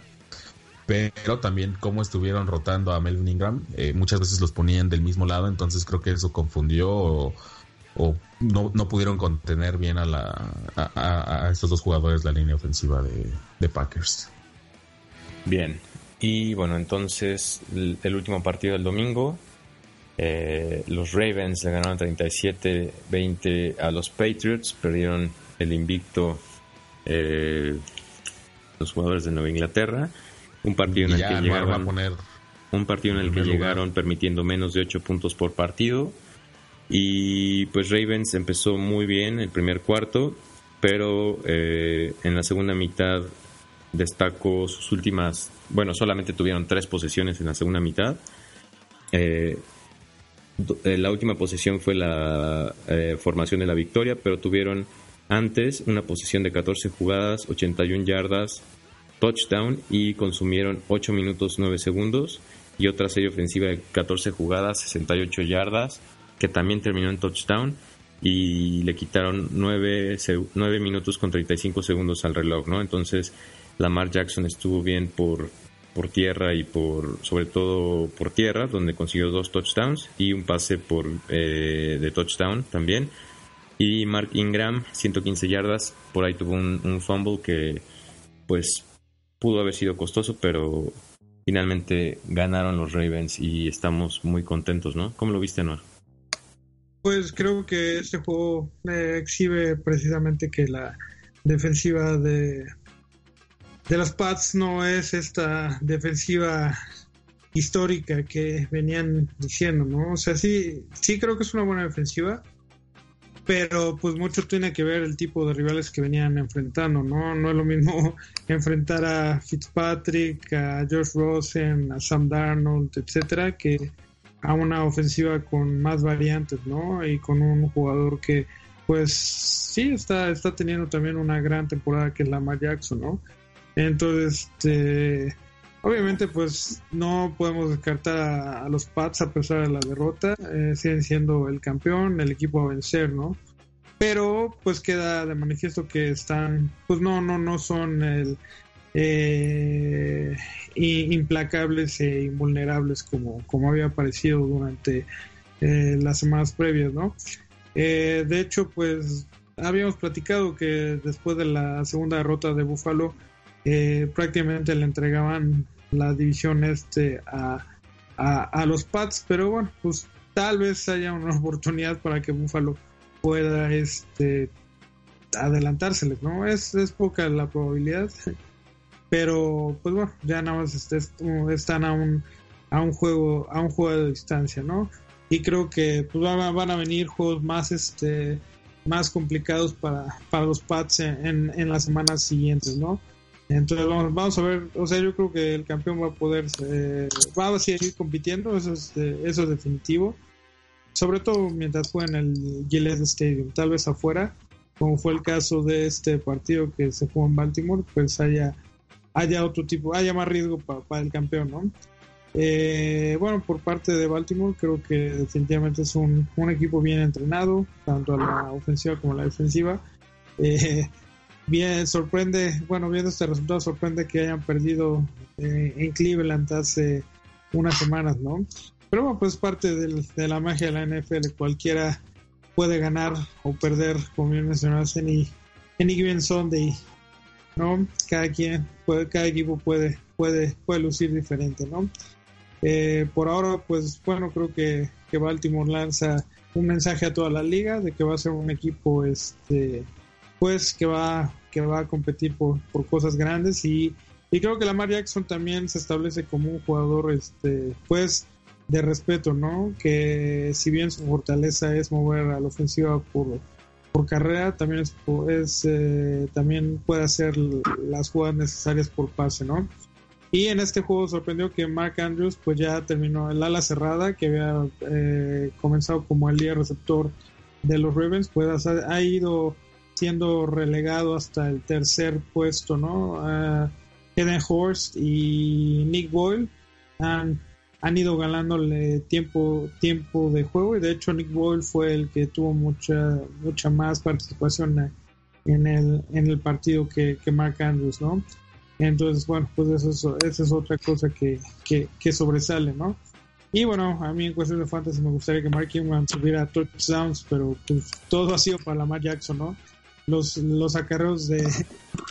Pero también cómo estuvieron rotando a Melvin Ingram, eh, muchas veces los ponían del mismo lado, entonces creo que eso confundió o, no, no, pudieron contener bien a, la, a, estos dos jugadores la línea ofensiva de, de Packers. Bien, y bueno, entonces el, último partido del domingo, eh, los Ravens le ganaron 37-20 a los Patriots, perdieron el invicto eh, los jugadores de Nueva Inglaterra. Un partido en el que llegaron, un partido en el que llegaron permitiendo menos de 8 puntos por partido. Y pues Ravens empezó muy bien el primer cuarto, pero eh, en la segunda mitad destacó sus últimas, bueno, solamente tuvieron tres posesiones en la segunda mitad. Eh, eh, la última posesión fue la eh, formación de la victoria, pero tuvieron antes una posesión de 14 jugadas, 81 yardas, touchdown y consumieron 8 minutos 9 segundos y otra serie ofensiva de 14 jugadas, 68 yardas, que también terminó en touchdown y le quitaron 9, 9 minutos con 35 segundos al reloj, ¿no? Entonces, Lamar Jackson estuvo bien por, por tierra y por sobre todo por tierra, donde consiguió dos touchdowns y un pase por eh, de touchdown también. Y Mark Ingram, 115 yardas, por ahí tuvo un, fumble que pues pudo haber sido costoso, pero finalmente ganaron los Ravens y estamos muy contentos, ¿no? ¿Cómo lo viste, Noah? Pues creo que este juego eh, exhibe precisamente que la defensiva de, de los Pats no es esta defensiva histórica que venían diciendo, ¿no? O sea, sí, sí creo que es una buena defensiva, pero pues mucho tiene que ver el tipo de rivales que venían enfrentando, ¿no? No es lo mismo enfrentar a Fitzpatrick, a George Rosen, a Sam Darnold, etcétera, que a una ofensiva con más variantes, ¿no? Y con un jugador que pues sí está, está teniendo también una gran temporada que es Lamar Jackson, ¿no? Entonces, este, obviamente, pues no podemos descartar a, los Pats a pesar de la derrota. Eh, siguen siendo el campeón, el equipo a vencer, ¿no? Pero, pues queda de manifiesto que están, pues no, no, no son el, eh, implacables e invulnerables como, como había parecido durante eh, las semanas previas, ¿no? de hecho, pues habíamos platicado que después de la segunda derrota de Buffalo, eh, prácticamente le entregaban la división este a, a, los Pats, pero bueno, pues tal vez haya una oportunidad para que Buffalo pueda este adelantárseles, ¿no? Es, es poca la probabilidad, pero pues bueno, ya nada más este, están a un, a un juego, a un juego de distancia, ¿no? Y creo que pues van, van a venir juegos más este más complicados para, para los Pats en, en las semanas siguientes, ¿no? Entonces vamos, a ver, o sea, yo creo que el campeón va a poder, eh, va a seguir compitiendo, eso es, eh, eso es definitivo. Sobre todo mientras juega en el Gillette Stadium, tal vez afuera, como fue el caso de este partido que se jugó en Baltimore, pues haya, haya otro tipo, haya más riesgo para el campeón, ¿no? Eh, bueno, por parte de Baltimore creo que definitivamente es un, un equipo bien entrenado, tanto a la ofensiva como a la defensiva. Eh, bien sorprende, bueno, viendo este resultado sorprende que hayan perdido eh, en Cleveland hace unas semanas, ¿no? Pero bueno, pues parte de la magia de la NFL, cualquiera puede ganar o perder, como bien mencionaste, en any given Sunday, ¿no? Cada quien, puede, cada equipo puede, puede, puede lucir diferente, ¿no? Eh, por ahora, pues bueno, creo que, que Baltimore lanza un mensaje a toda la liga de que va a ser un equipo este pues que va, que va a competir por, por cosas grandes y, y, creo que Lamar Jackson también se establece como un jugador este pues de respeto, ¿no? Que si bien su fortaleza es mover a la ofensiva por, por carrera, también es, es eh, también puede hacer las jugadas necesarias por pase, ¿no? Y en este juego sorprendió que Mark Andrews pues ya terminó el ala cerrada que había eh, comenzado como el líder receptor de los Ravens, pues ha ido siendo relegado hasta el tercer puesto, ¿no? Uh, Horst y Nick Boyle han, han ido ganándole tiempo, tiempo de juego y de hecho Nick Boyle fue el que tuvo mucha, mucha más participación en el, en el partido que, que Mark Andrews, ¿no? Entonces, bueno, pues eso, esa es otra cosa que, que, sobresale, ¿no? Y bueno, a mí en cuestión de fantasy me gustaría que Mark Ingram tuviera touchdowns, pero pues todo ha sido para Lamar Jackson, ¿no? Los, los acarreos de,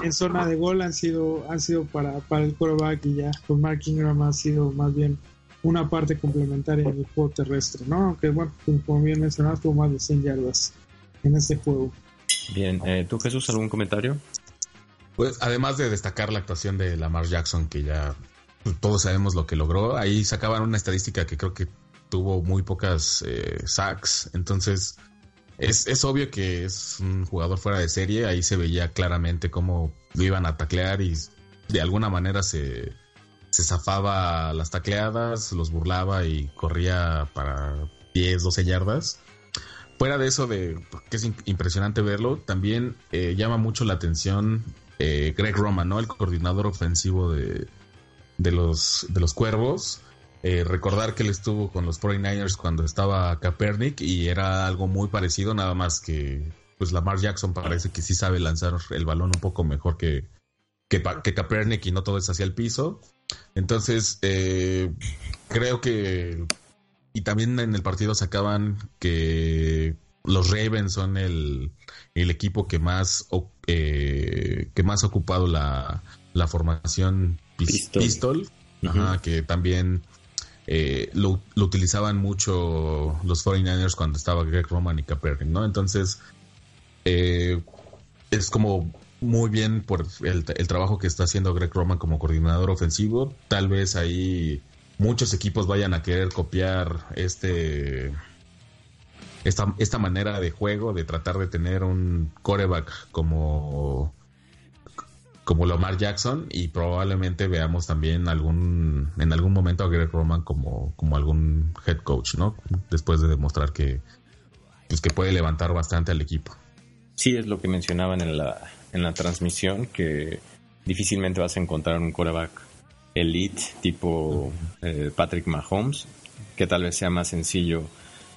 en zona de gol han sido, han sido para, para el quarterback y ya, pues Mark Ingram ha sido más bien una parte complementaria en el juego terrestre, ¿no? Aunque bueno, como bien mencionaste, tuvo más de 100 yardas en este juego. Bien, eh, ¿tú Jesús algún comentario? Pues además de destacar la actuación de Lamar Jackson, que ya todos sabemos lo que logró, ahí sacaban una estadística que creo que tuvo muy pocas eh, sacks, entonces es, es, obvio que es un jugador fuera de serie, ahí se veía claramente cómo lo iban a taclear y de alguna manera se, se zafaba las tacleadas, los burlaba y corría para 10, 12 yardas. Fuera de eso, de que es impresionante verlo, también eh, llama mucho la atención eh, Greg Roman, ¿no? El coordinador ofensivo de, de, los, de los Cuervos. Eh, recordar que él estuvo con los 49ers cuando estaba Kaepernick y era algo muy parecido, nada más que pues Lamar Jackson parece que sí sabe lanzar el balón un poco mejor que, que, que Kaepernick y no todo es hacia el piso. Entonces, eh, creo que. Y también en el partido sacaban que los Ravens son el, equipo que más, eh, que más ha ocupado la, formación pistol, que también eh, lo, utilizaban mucho los 49ers cuando estaba Greg Roman y Kaepernick, ¿no? Entonces, es como muy bien por el, trabajo que está haciendo Greg Roman como coordinador ofensivo. Tal vez ahí muchos equipos vayan a querer copiar este esta, esta manera de juego de tratar de tener un coreback como como Lamar Jackson y probablemente veamos también algún en algún momento a Greg Roman como, como algún head coach, ¿no? Después de demostrar que pues que puede levantar bastante al equipo. Sí, es lo que mencionaban en la en la transmisión que difícilmente vas a encontrar un quarterback elite tipo eh, Patrick Mahomes, que tal vez sea más sencillo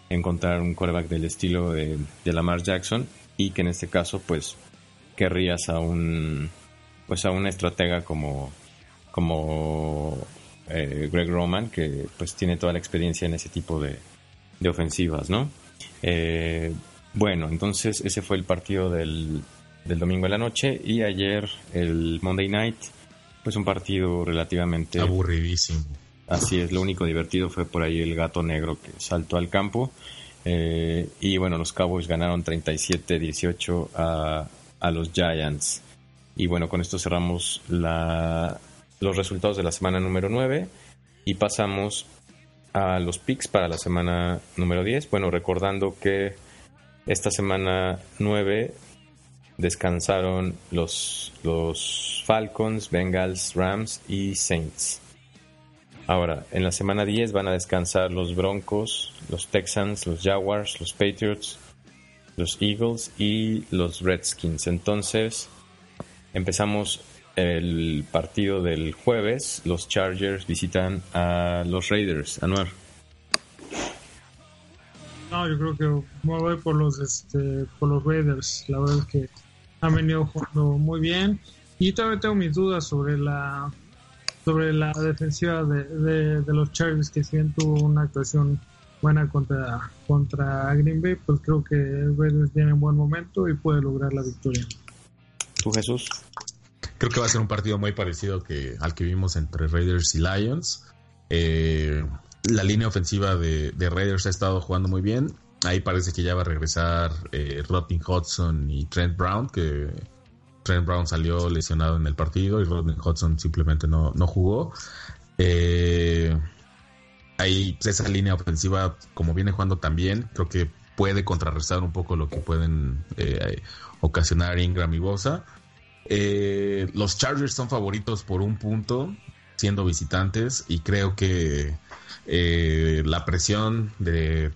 encontrar un quarterback del estilo de, Lamar Jackson y que en este caso pues querrías a un pues a una estratega como como eh, Greg Roman que pues tiene toda la experiencia en ese tipo de, de ofensivas, ¿no? Eh, bueno, entonces ese fue el partido del, del domingo a la noche y ayer el Monday Night, pues un partido relativamente aburridísimo. Así es, lo único divertido fue por ahí el gato negro que saltó al campo. Eh, y bueno, los Cowboys ganaron 37-18 a, a los Giants. Y bueno, con esto cerramos la, los resultados de la semana número 9 y pasamos a los picks para la semana número 10. Bueno, recordando que esta semana 9 descansaron los, los Falcons, Bengals, Rams y Saints. Ahora, en la semana 10 van a descansar los Broncos, los Texans, los Jaguars, los Patriots, los Eagles y los Redskins. Entonces, empezamos el partido del jueves. Los Chargers visitan a los Raiders. Anuar. No, yo creo que voy por los, este, por los Raiders. La verdad es que han venido jugando muy bien. Y todavía tengo mis dudas sobre la sobre la defensiva de, de, los Chargers, que si bien tuvo una actuación buena contra, contra Green Bay, pues creo que Raiders tiene un buen momento y puede lograr la victoria. ¿Tú, Jesús? Creo que va a ser un partido muy parecido que al que vimos entre Raiders y Lions. Eh, la línea ofensiva de, de Raiders ha estado jugando muy bien. Ahí parece que ya va a regresar eh, Robin Hudson y Trent Brown, que Trent Brown salió lesionado en el partido y Robin Hudson simplemente no, no jugó. Eh, ahí esa línea ofensiva, como viene jugando también, creo que puede contrarrestar un poco lo que pueden ocasionar Ingram y Bosa. Eh, los Chargers son favoritos por un punto, siendo visitantes, y creo que la presión de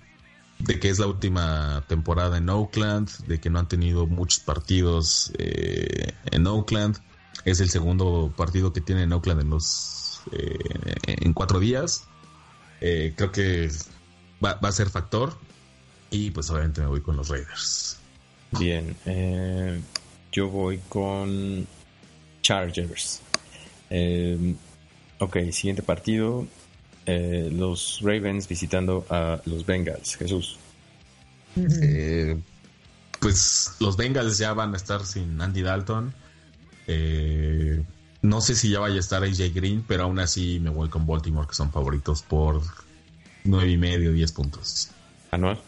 de que es la última temporada en Oakland, de que no han tenido muchos partidos eh, en Oakland. Es el segundo partido que tiene en Oakland en los eh, en cuatro días. Eh, creo que va, a ser factor y pues obviamente me voy con los Raiders. Bien, yo voy con Chargers. Eh, ok, siguiente partido. Eh, los Ravens visitando a los Bengals. Jesús. Eh, pues los Bengals ya van a estar sin Andy Dalton. Eh, no sé si ya vaya a estar AJ Green, pero aún así me voy con Baltimore, que son favoritos por nueve y medio, 10 puntos. Anual.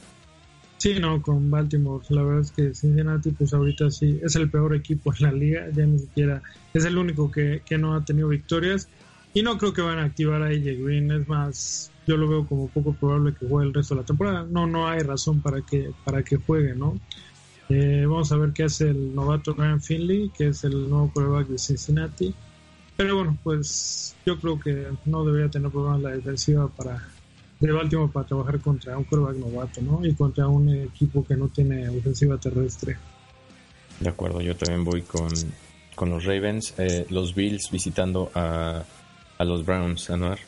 Sí, no, con Baltimore. La verdad es que Cincinnati, pues ahorita sí, es el peor equipo en la liga. Ya ni siquiera es el único que, que no ha tenido victorias. Y no creo que van a activar a AJ Green. Es más, yo lo veo como poco probable que juegue el resto de la temporada. No, no hay razón para que, para que juegue, ¿no? Eh, vamos a ver qué hace el novato Ryan Finley, que es el nuevo quarterback de Cincinnati. Pero bueno, pues yo creo que no debería tener problemas la defensiva para de Baltimore para trabajar contra un quarterback novato, ¿no? Y contra un equipo que no tiene ofensiva terrestre. De acuerdo, yo también voy con, con los Ravens. Eh, los Bills visitando a, a los Browns, Anuar.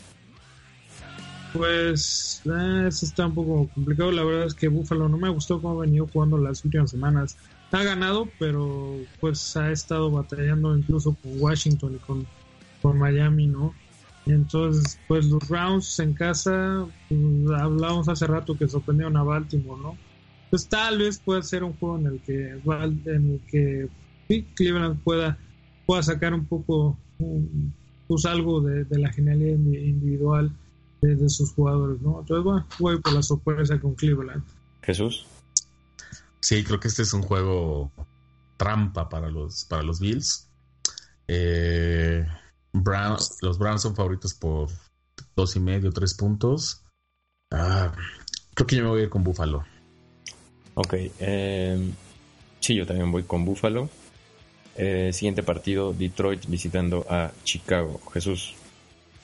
Pues eh, eso está un poco complicado. La verdad es que Buffalo no me gustó cómo ha venido jugando las últimas semanas. Ha ganado, pero pues ha estado batallando incluso con Washington y con, con Miami, ¿no? Entonces, pues los Browns en casa, pues, hablábamos hace rato que sorprendieron a Baltimore, ¿no? Pues tal vez pueda ser un juego en el que, en el que sí, Cleveland pueda, pueda sacar un poco, pues algo de, de la genialidad individual de, sus jugadores, ¿no? Entonces, bueno, voy por la sorpresa con Cleveland. Jesús. Sí, creo que este es un juego trampa para los, para los Bills. Eh, los Browns son favoritos por dos y medio, tres puntos. Ah, creo que yo me voy a ir con Buffalo. Ok, eh, sí, yo también voy con Buffalo. Eh, siguiente partido, Detroit visitando a Chicago. Jesús.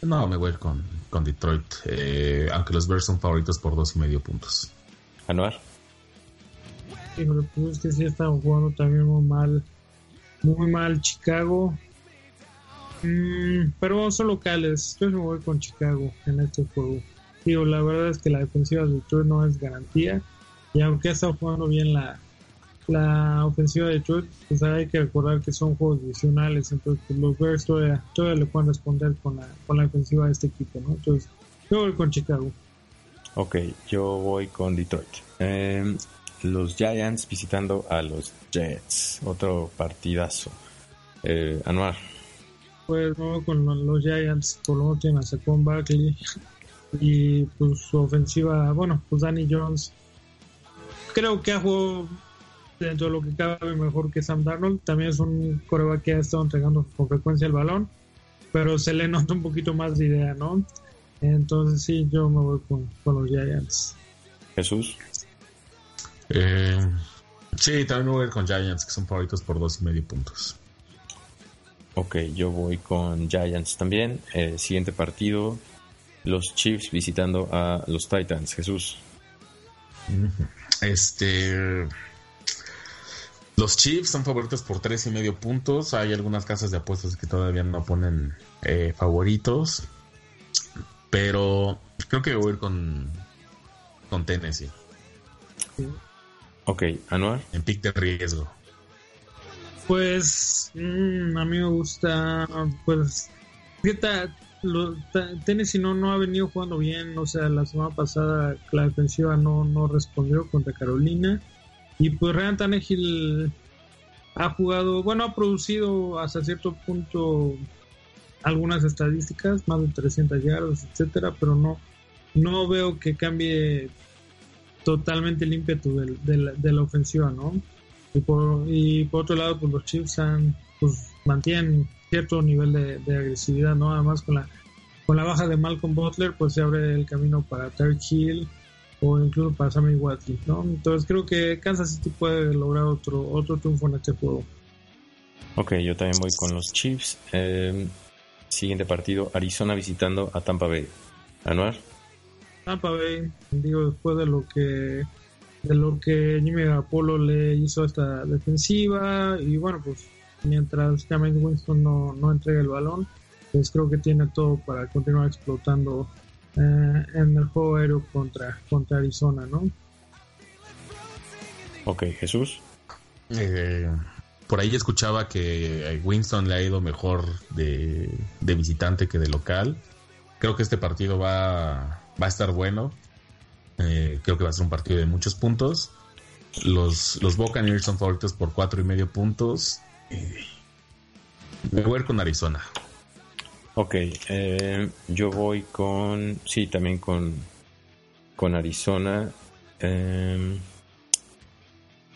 No, me voy a ir con, con Detroit, eh, aunque los Bears son favoritos por dos y medio puntos. Anuar. Híjole, pues es que sí están jugando también muy mal, muy mal Chicago. Mm, pero son locales, yo me voy con Chicago en este juego. Digo, la verdad es que la defensiva de Detroit no es garantía. Y aunque ha estado jugando bien la, la ofensiva de Detroit, pues hay que recordar que son juegos adicionales, entonces pues, los Bears todavía, le pueden responder con la, con la ofensiva de este equipo, ¿no? Entonces, yo voy con Chicago. Ok, yo voy con Detroit. Em, los Giants visitando a los Jets, otro partidazo. Eh, Anuar. Pues voy con los Giants, por lo menos tienen a Saquon Barkley y pues su ofensiva, bueno, pues Danny Jones creo que ha jugado dentro de lo que cabe mejor que Sam Darnold. También es un coreback que ha estado entregando con frecuencia el balón, pero se le nota un poquito más de idea, ¿no? Entonces sí, yo me voy con, los Giants. Jesús. Eh, sí, también me voy a ir con Giants, que son favoritos por dos y medio puntos. Ok, yo voy con Giants también. Eh, siguiente partido, los Chiefs visitando a los Titans. Jesús. Este los Chiefs son favoritos por tres y medio puntos. Hay algunas casas de apuestas que todavía no ponen eh, favoritos. Pero creo que voy a ir con, con Tennessee. Ok, Anuar. En pick de riesgo. Pues mm, a mí me gusta, pues, Tennessee no, no ha venido jugando bien, o sea, la semana pasada la defensiva no, no respondió contra Carolina y pues Ryan Tannehill ha jugado, bueno, ha producido hasta cierto punto algunas estadísticas, más de 300 yardas, etcétera, pero no, no veo que cambie totalmente el ímpetu de, la, ofensiva, ¿no? Y por, y por otro lado, pues los Chiefs han, pues mantienen cierto nivel de, de, agresividad, ¿no? Además con la con la baja de Malcolm Butler, pues se abre el camino para Terry Hill, o incluso para Sammy Watkins, ¿no? Entonces creo que Kansas City puede lograr otro, otro triunfo en este juego. Ok, yo también voy con los Chiefs. Eh, siguiente partido, Arizona visitando a Tampa Bay. Anuar. Tampa Bay, digo, después de lo que de lo que Jimmy Apolo le hizo a esta defensiva y bueno, pues mientras James Winston no, no entrega el balón, pues creo que tiene todo para continuar explotando eh, en el juego aéreo contra, contra Arizona, ¿no? Ok, Jesús. Eh, por ahí escuchaba que Winston le ha ido mejor de, visitante que de local. Creo que este partido va, va a estar bueno. Eh, creo que va a ser un partido de muchos puntos. Los, los Buccaneers son favoritos por cuatro y medio puntos. me voy a ir con Arizona. Ok, eh, yo voy con, sí, también con, con Arizona. Em,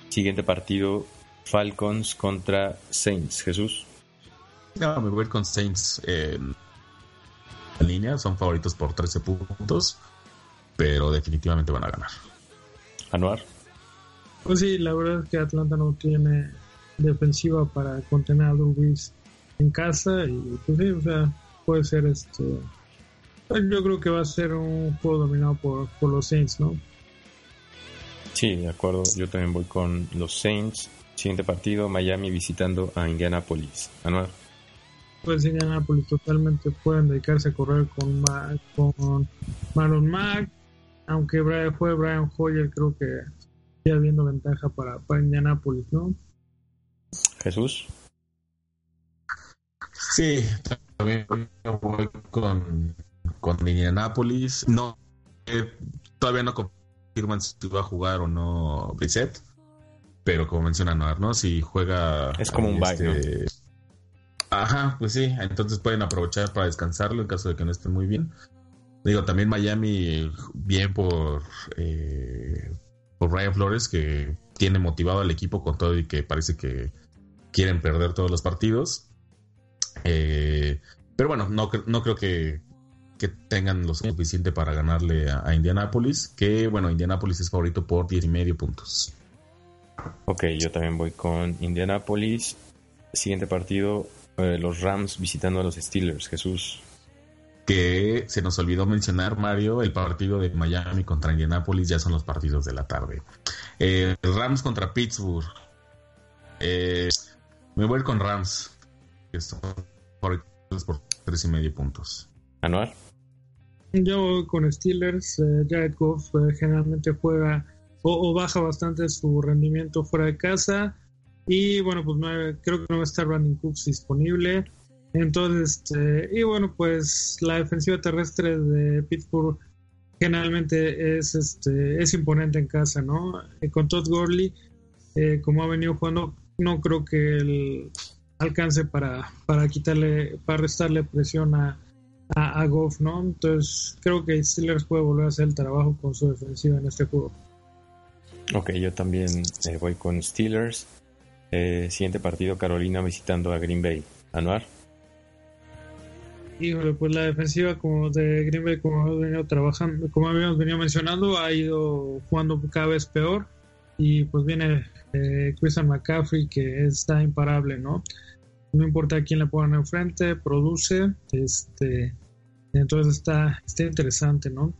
siguiente partido, Falcons contra Saints. Jesús. No, me voy con Saints en línea. Son favoritos por 13 puntos, pero definitivamente van a ganar. Anuar. Pues sí, la verdad es que Atlanta no tiene defensiva para contener a Drew en casa y pues sí, o sea, puede ser este. Yo creo que va a ser un juego dominado por, por los Saints, ¿no? Sí, de acuerdo. Yo también voy con los Saints. Siguiente partido, Miami visitando a Indianapolis. Anual. Pues Indianapolis totalmente pueden dedicarse a correr con, con Marlon Mack. Aunque fue Brian Hoyer, creo que ya habiendo ventaja para, para Indianapolis, ¿no? Jesús. Sí, también voy con, con Indianapolis. No, eh, todavía no confirman si va a jugar o no Brissett. Pero como menciona Noar, ¿no? Si juega. Es como un este... Ajá, pues sí. Entonces pueden aprovechar para descansarlo en caso de que no esté muy bien. Digo, también Miami, bien por, eh, por Ryan Flores, que tiene motivado al equipo con todo y que parece que quieren perder todos los partidos. Eh, pero bueno, no, no creo que, que, tengan lo suficiente para ganarle a, Indianapolis. Que bueno, Indianapolis es favorito por 10 y medio puntos. Ok, yo también voy con Indianapolis. Siguiente partido, eh, los Rams visitando a los Steelers. Jesús. Que se nos olvidó mencionar, Mario, el partido de Miami contra Indianapolis ya son los partidos de la tarde. Eh, Rams contra Pittsburgh. me voy con Rams por tres y medio puntos. Anual. Yo con Steelers, eh, Jared Goff eh, generalmente juega o, baja bastante su rendimiento fuera de casa. Y bueno, pues creo que no va a estar Running Cooks disponible. Entonces, este, y bueno, pues la defensiva terrestre de Pittsburgh generalmente es, este, es imponente en casa, ¿no? Eh, con Todd Gurley, como ha venido jugando, no creo que el, alcance para, para quitarle, para restarle presión a, a, Goff, ¿no? Entonces creo que Steelers puede volver a hacer el trabajo con su defensiva en este juego. Ok, yo también eh, voy con Steelers. Eh, siguiente partido, Carolina visitando a Green Bay. Anuar. Híjole, pues la defensiva como de Green Bay, como hemos venido trabajando, como habíamos venido mencionando, ha ido jugando cada vez peor. Y pues viene eh, Christian McCaffrey que está imparable, ¿no? no importa quién le pongan enfrente, produce, este, entonces está, está interesante, ¿no?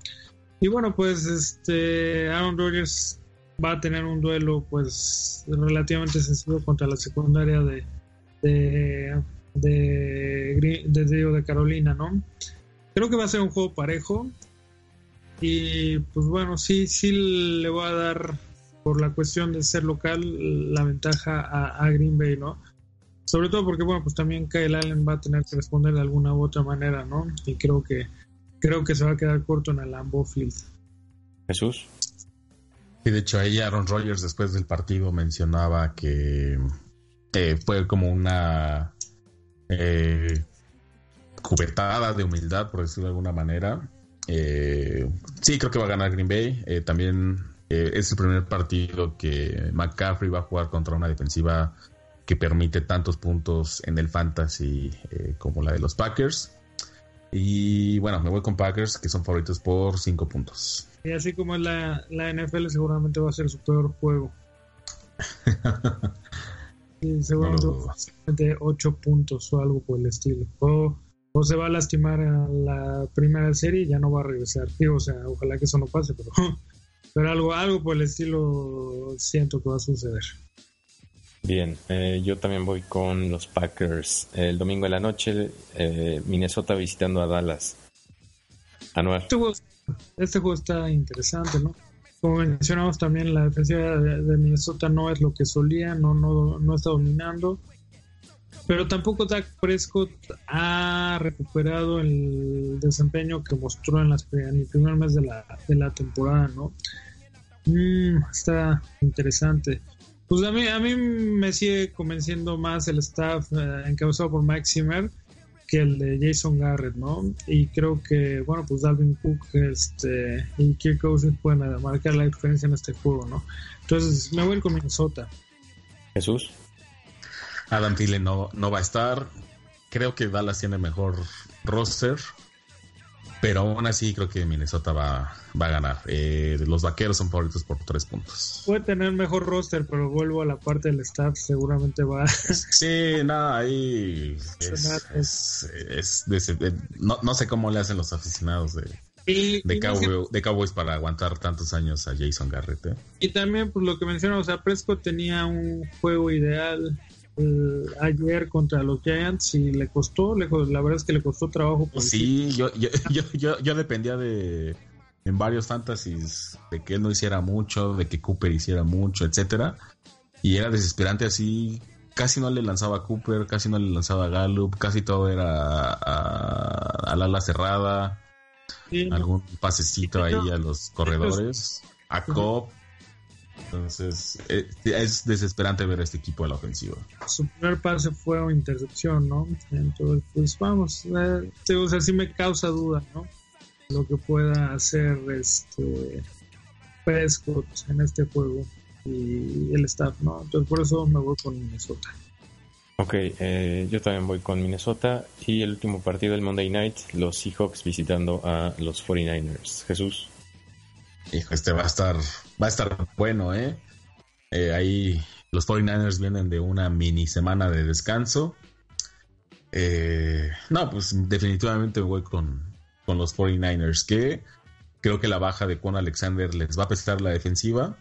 Y bueno, pues este Aaron Rodgers va a tener un duelo pues relativamente sencillo contra la secundaria de de, de, de, Carolina, ¿no? Creo que va a ser un juego parejo y pues bueno, sí, sí le voy a dar por la cuestión de ser local la ventaja a Green Bay, ¿no? Sobre todo porque, bueno, pues también Kyle Allen va a tener que responder de alguna u otra manera, ¿no? Y creo que creo que se va a quedar corto en el Lambeau Field. Jesús. Y de hecho ahí Aaron Rodgers después del partido mencionaba que eh, fue como una eh, cubetada de humildad, por decirlo de alguna manera. Eh, sí, creo que va a ganar Green Bay. Eh, también es el primer partido que McCaffrey va a jugar contra una defensiva que permite tantos puntos en el fantasy eh, como la de los Packers. Y bueno, me voy con Packers, que son favoritos por 5 puntos. Y así como es la, la NFL, seguramente va a ser su peor juego. y seguramente 8 puntos o algo por el estilo. O, o, se va a lastimar a la primera serie y ya no va a regresar. o sea, ojalá que eso no pase, pero, pero algo, algo por el estilo siento que va a suceder. Bien, eh, yo también voy con los Packers. El domingo de la noche, eh, Minnesota visitando a Dallas. Anual. Este juego, este juego está interesante, ¿no? Como mencionamos también, la defensiva de, Minnesota no es lo que solía, no, no, no está dominando. Pero tampoco Dak Prescott ha recuperado el desempeño que mostró en, las, el primer mes de la, de la temporada, ¿no? Mm, está interesante. Pues a mí, a mí me sigue convenciendo más el staff eh, encabezado por Mike Zimmer que el de Jason Garrett, ¿no? Y creo que, bueno, pues Dalvin Cook este, y Kirk Cousins pueden marcar la diferencia en este juego, ¿no? Entonces me voy con Minnesota. Jesús. Adam Thielen no, no va a estar. Creo que Dallas tiene mejor roster. Pero aún así creo que Minnesota va, va a ganar. Eh, los vaqueros son favoritos por tres puntos. Puede tener mejor roster, pero vuelvo a la parte del staff, seguramente va. Sí, nada, ahí es, no, no, sé cómo le hacen los aficionados de, de, Cowboys para aguantar tantos años a Jason Garrett. ¿eh? Y también, pues lo que mencionamos, o sea, Prescott tenía un juego ideal eh, ayer contra los Giants y le costó, la verdad es que le costó trabajo. Sí, yo, yo, yo, yo, dependía de en varios fantasies de que él no hiciera mucho, de que Cooper hiciera mucho, etcétera. Y era desesperante así, casi no le lanzaba a Cooper, casi no le lanzaba a Gallup, casi todo era al ala cerrada, algún pasecito ahí a los corredores, a Cobb entonces, eh, es desesperante ver a este equipo a la ofensiva. Su primer pase fue una intercepción, ¿no? Entonces, pues vamos, eh, o sea, sí me causa duda, ¿no? Lo que pueda hacer este Prescott en este juego y el staff, ¿no? Entonces, por eso me voy con Minnesota. Ok, eh, yo también voy con Minnesota y el último partido del Monday Night, los Seahawks visitando a los 49ers. Jesús. Hijo, este va a estar, va a estar bueno, ¿eh? ¿eh? ahí los 49ers vienen de una mini semana de descanso. Eh, no, pues definitivamente voy con, con los 49ers, que creo que la baja de Juan Alexander les va a pesar la defensiva.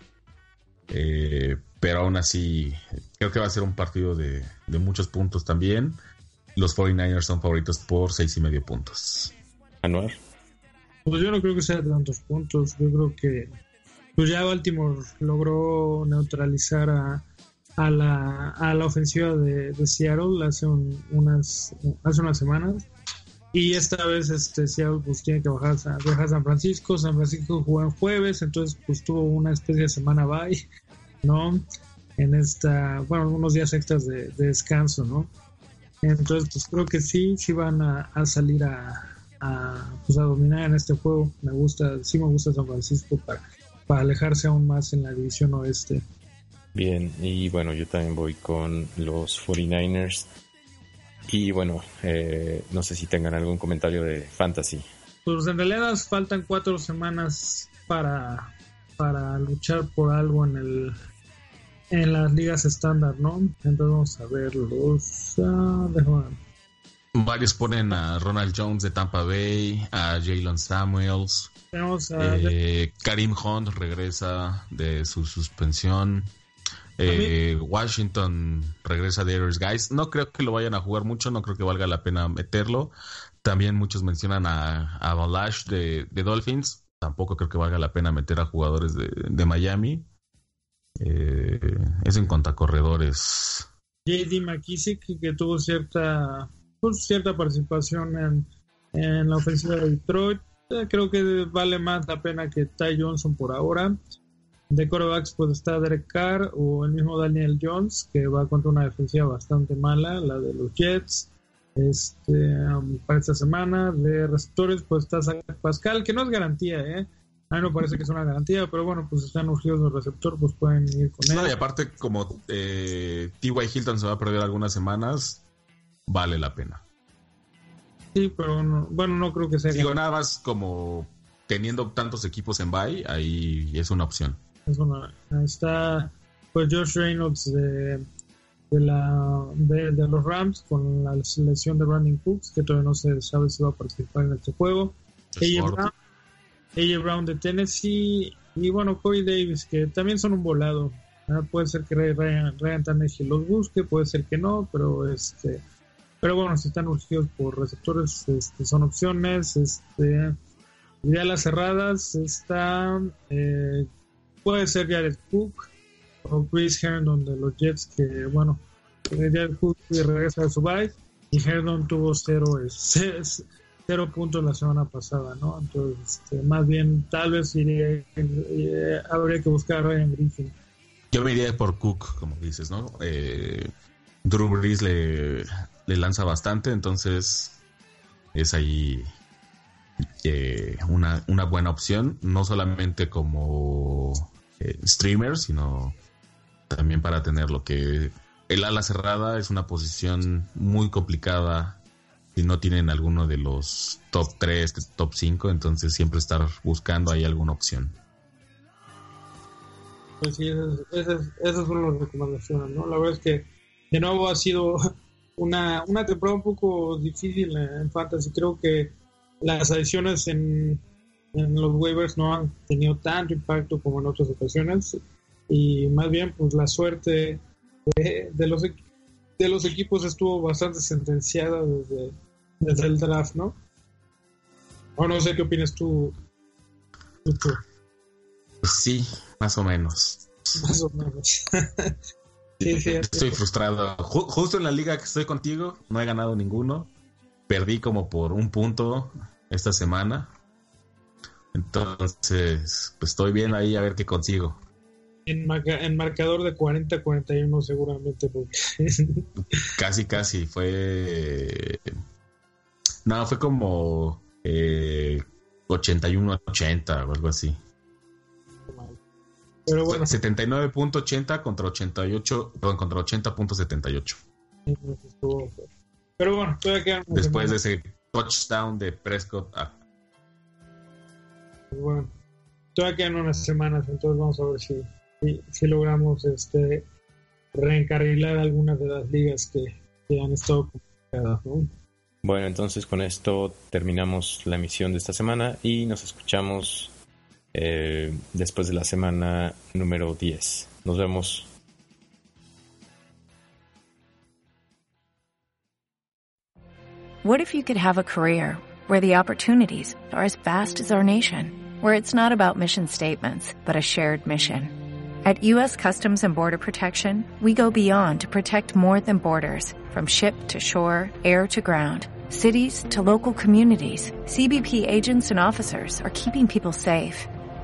Eh, pero aún así, creo que va a ser un partido de, de muchos puntos también. Los 49ers son favoritos por seis y medio puntos. Anuar. Pues yo no creo que sea de tantos puntos. Yo creo que pues ya Baltimore logró neutralizar a, la, ofensiva de, Seattle hace unas hace unas semanas. Y esta vez este Seattle pues tiene que bajar a, a San Francisco. San Francisco jugó en jueves, entonces pues tuvo una especie de semana bye, ¿no? En esta, bueno, unos días extras de, descanso, ¿no? Entonces pues creo que sí, sí van a salir a, pues a dominar en este juego. Me gusta, sí me gusta San Francisco para, para alejarse aún más en la división oeste. Bien, y bueno, yo también voy con los 49ers. Y bueno, eh, no sé si tengan algún comentario de fantasy. Pues en realidad nos faltan cuatro semanas para, para luchar por algo en el en las ligas estándar, ¿no? Entonces vamos a ver los... Uh, Varios ponen a Ronald Jones de Tampa Bay, a Jalen Samuels. Eh, Karim Hunt regresa de su suspensión. Eh, Washington regresa de Aries Guys. No creo que lo vayan a jugar mucho, no creo que valga la pena meterlo. También muchos mencionan a, a Balash de, Dolphins. Tampoco creo que valga la pena meter a jugadores de, Miami. Eh, es en cuanto a corredores. JD McKissick, que tuvo cierta pues, cierta participación en, en la ofensiva de Detroit. Eh, creo que vale más la pena que Ty Johnson por ahora. De corebacks pues está Derek Carr o el mismo Daniel Jones, que va contra una defensiva bastante mala, la de los Jets. Este, um, para esta semana de receptores pues está Zach Pascal, que no es garantía, ¿eh? A mí no parece que es una garantía, pero bueno, pues están urgidos los receptores, pues pueden ir con él. No, y aparte, como eh, T.Y. Hilton se va a perder algunas semanas, vale la pena. Sí, pero bueno, no creo que sea. Digo, nada más como teniendo tantos equipos en bye, ahí es una opción. Es una, está pues Josh Reynolds de, de la de, los Rams con la selección de Brandon Cooks, que todavía no se sabe si va a participar en este juego. AJ Brown, de Tennessee y bueno, Corey Davis, que también son un volado. Ah, puede ser que Ryan, Ryan Tannehill los busque, puede ser que no, pero este pero bueno, si están urgidos por receptores, este, son opciones. Este, las cerradas está eh, puede ser Jared Cook o Chris Herndon de los Jets, que bueno, Jared Cook regresa de su bye y Herndon tuvo cero, cero puntos la semana pasada, ¿no? Entonces, este, más bien, tal vez iría, eh, habría que buscar a Ryan Griffin. Yo me iría por Cook, como dices, ¿no? Eh, Drew Brees le, le lanza bastante, entonces es ahí eh, una, una, buena opción, no solamente como eh, streamer, sino también para tener lo que el ala cerrada es una posición muy complicada si no tienen alguno de los top 3, top 5, entonces siempre estar buscando ahí alguna opción. Pues sí, son las recomendaciones, ¿no? La verdad es que de nuevo ha sido una, una temporada un poco difícil en Fantasy. Creo que las adiciones en, en los waivers no han tenido tanto impacto como en otras ocasiones y más bien pues la suerte de, los de los equipos estuvo bastante sentenciada desde, desde el draft, ¿no? O no sé qué opinas tú. Sí, más o menos. Más o menos. estoy frustrado. justo en la liga que estoy contigo, no he ganado ninguno. Perdí como por un punto esta semana. Entonces, pues estoy bien ahí a ver qué consigo. En, marcador de 40-41 seguramente. casi, casi. Fue... No, fue como eh, 81-80 o algo así. Pero bueno. 79.80 contra 88, perdón, contra 80.78. Pero bueno, todavía Después de ese touchdown de Prescott. Ah. Bueno, todavía quedan unas semanas, entonces vamos a ver si, si, logramos este reencarrilar algunas de las ligas que, han estado complicadas. Bueno, entonces con esto terminamos la emisión de esta semana y nos escuchamos eh, después de la semana número 10. Nos vemos. What if you could have a career where the opportunities are as vast as our nation, where it's not about mission statements, but a shared mission? At U.S. Customs and Border Protection, we go beyond to protect more than borders, from ship to shore, air to ground, cities to local communities. CBP agents and officers are keeping people safe.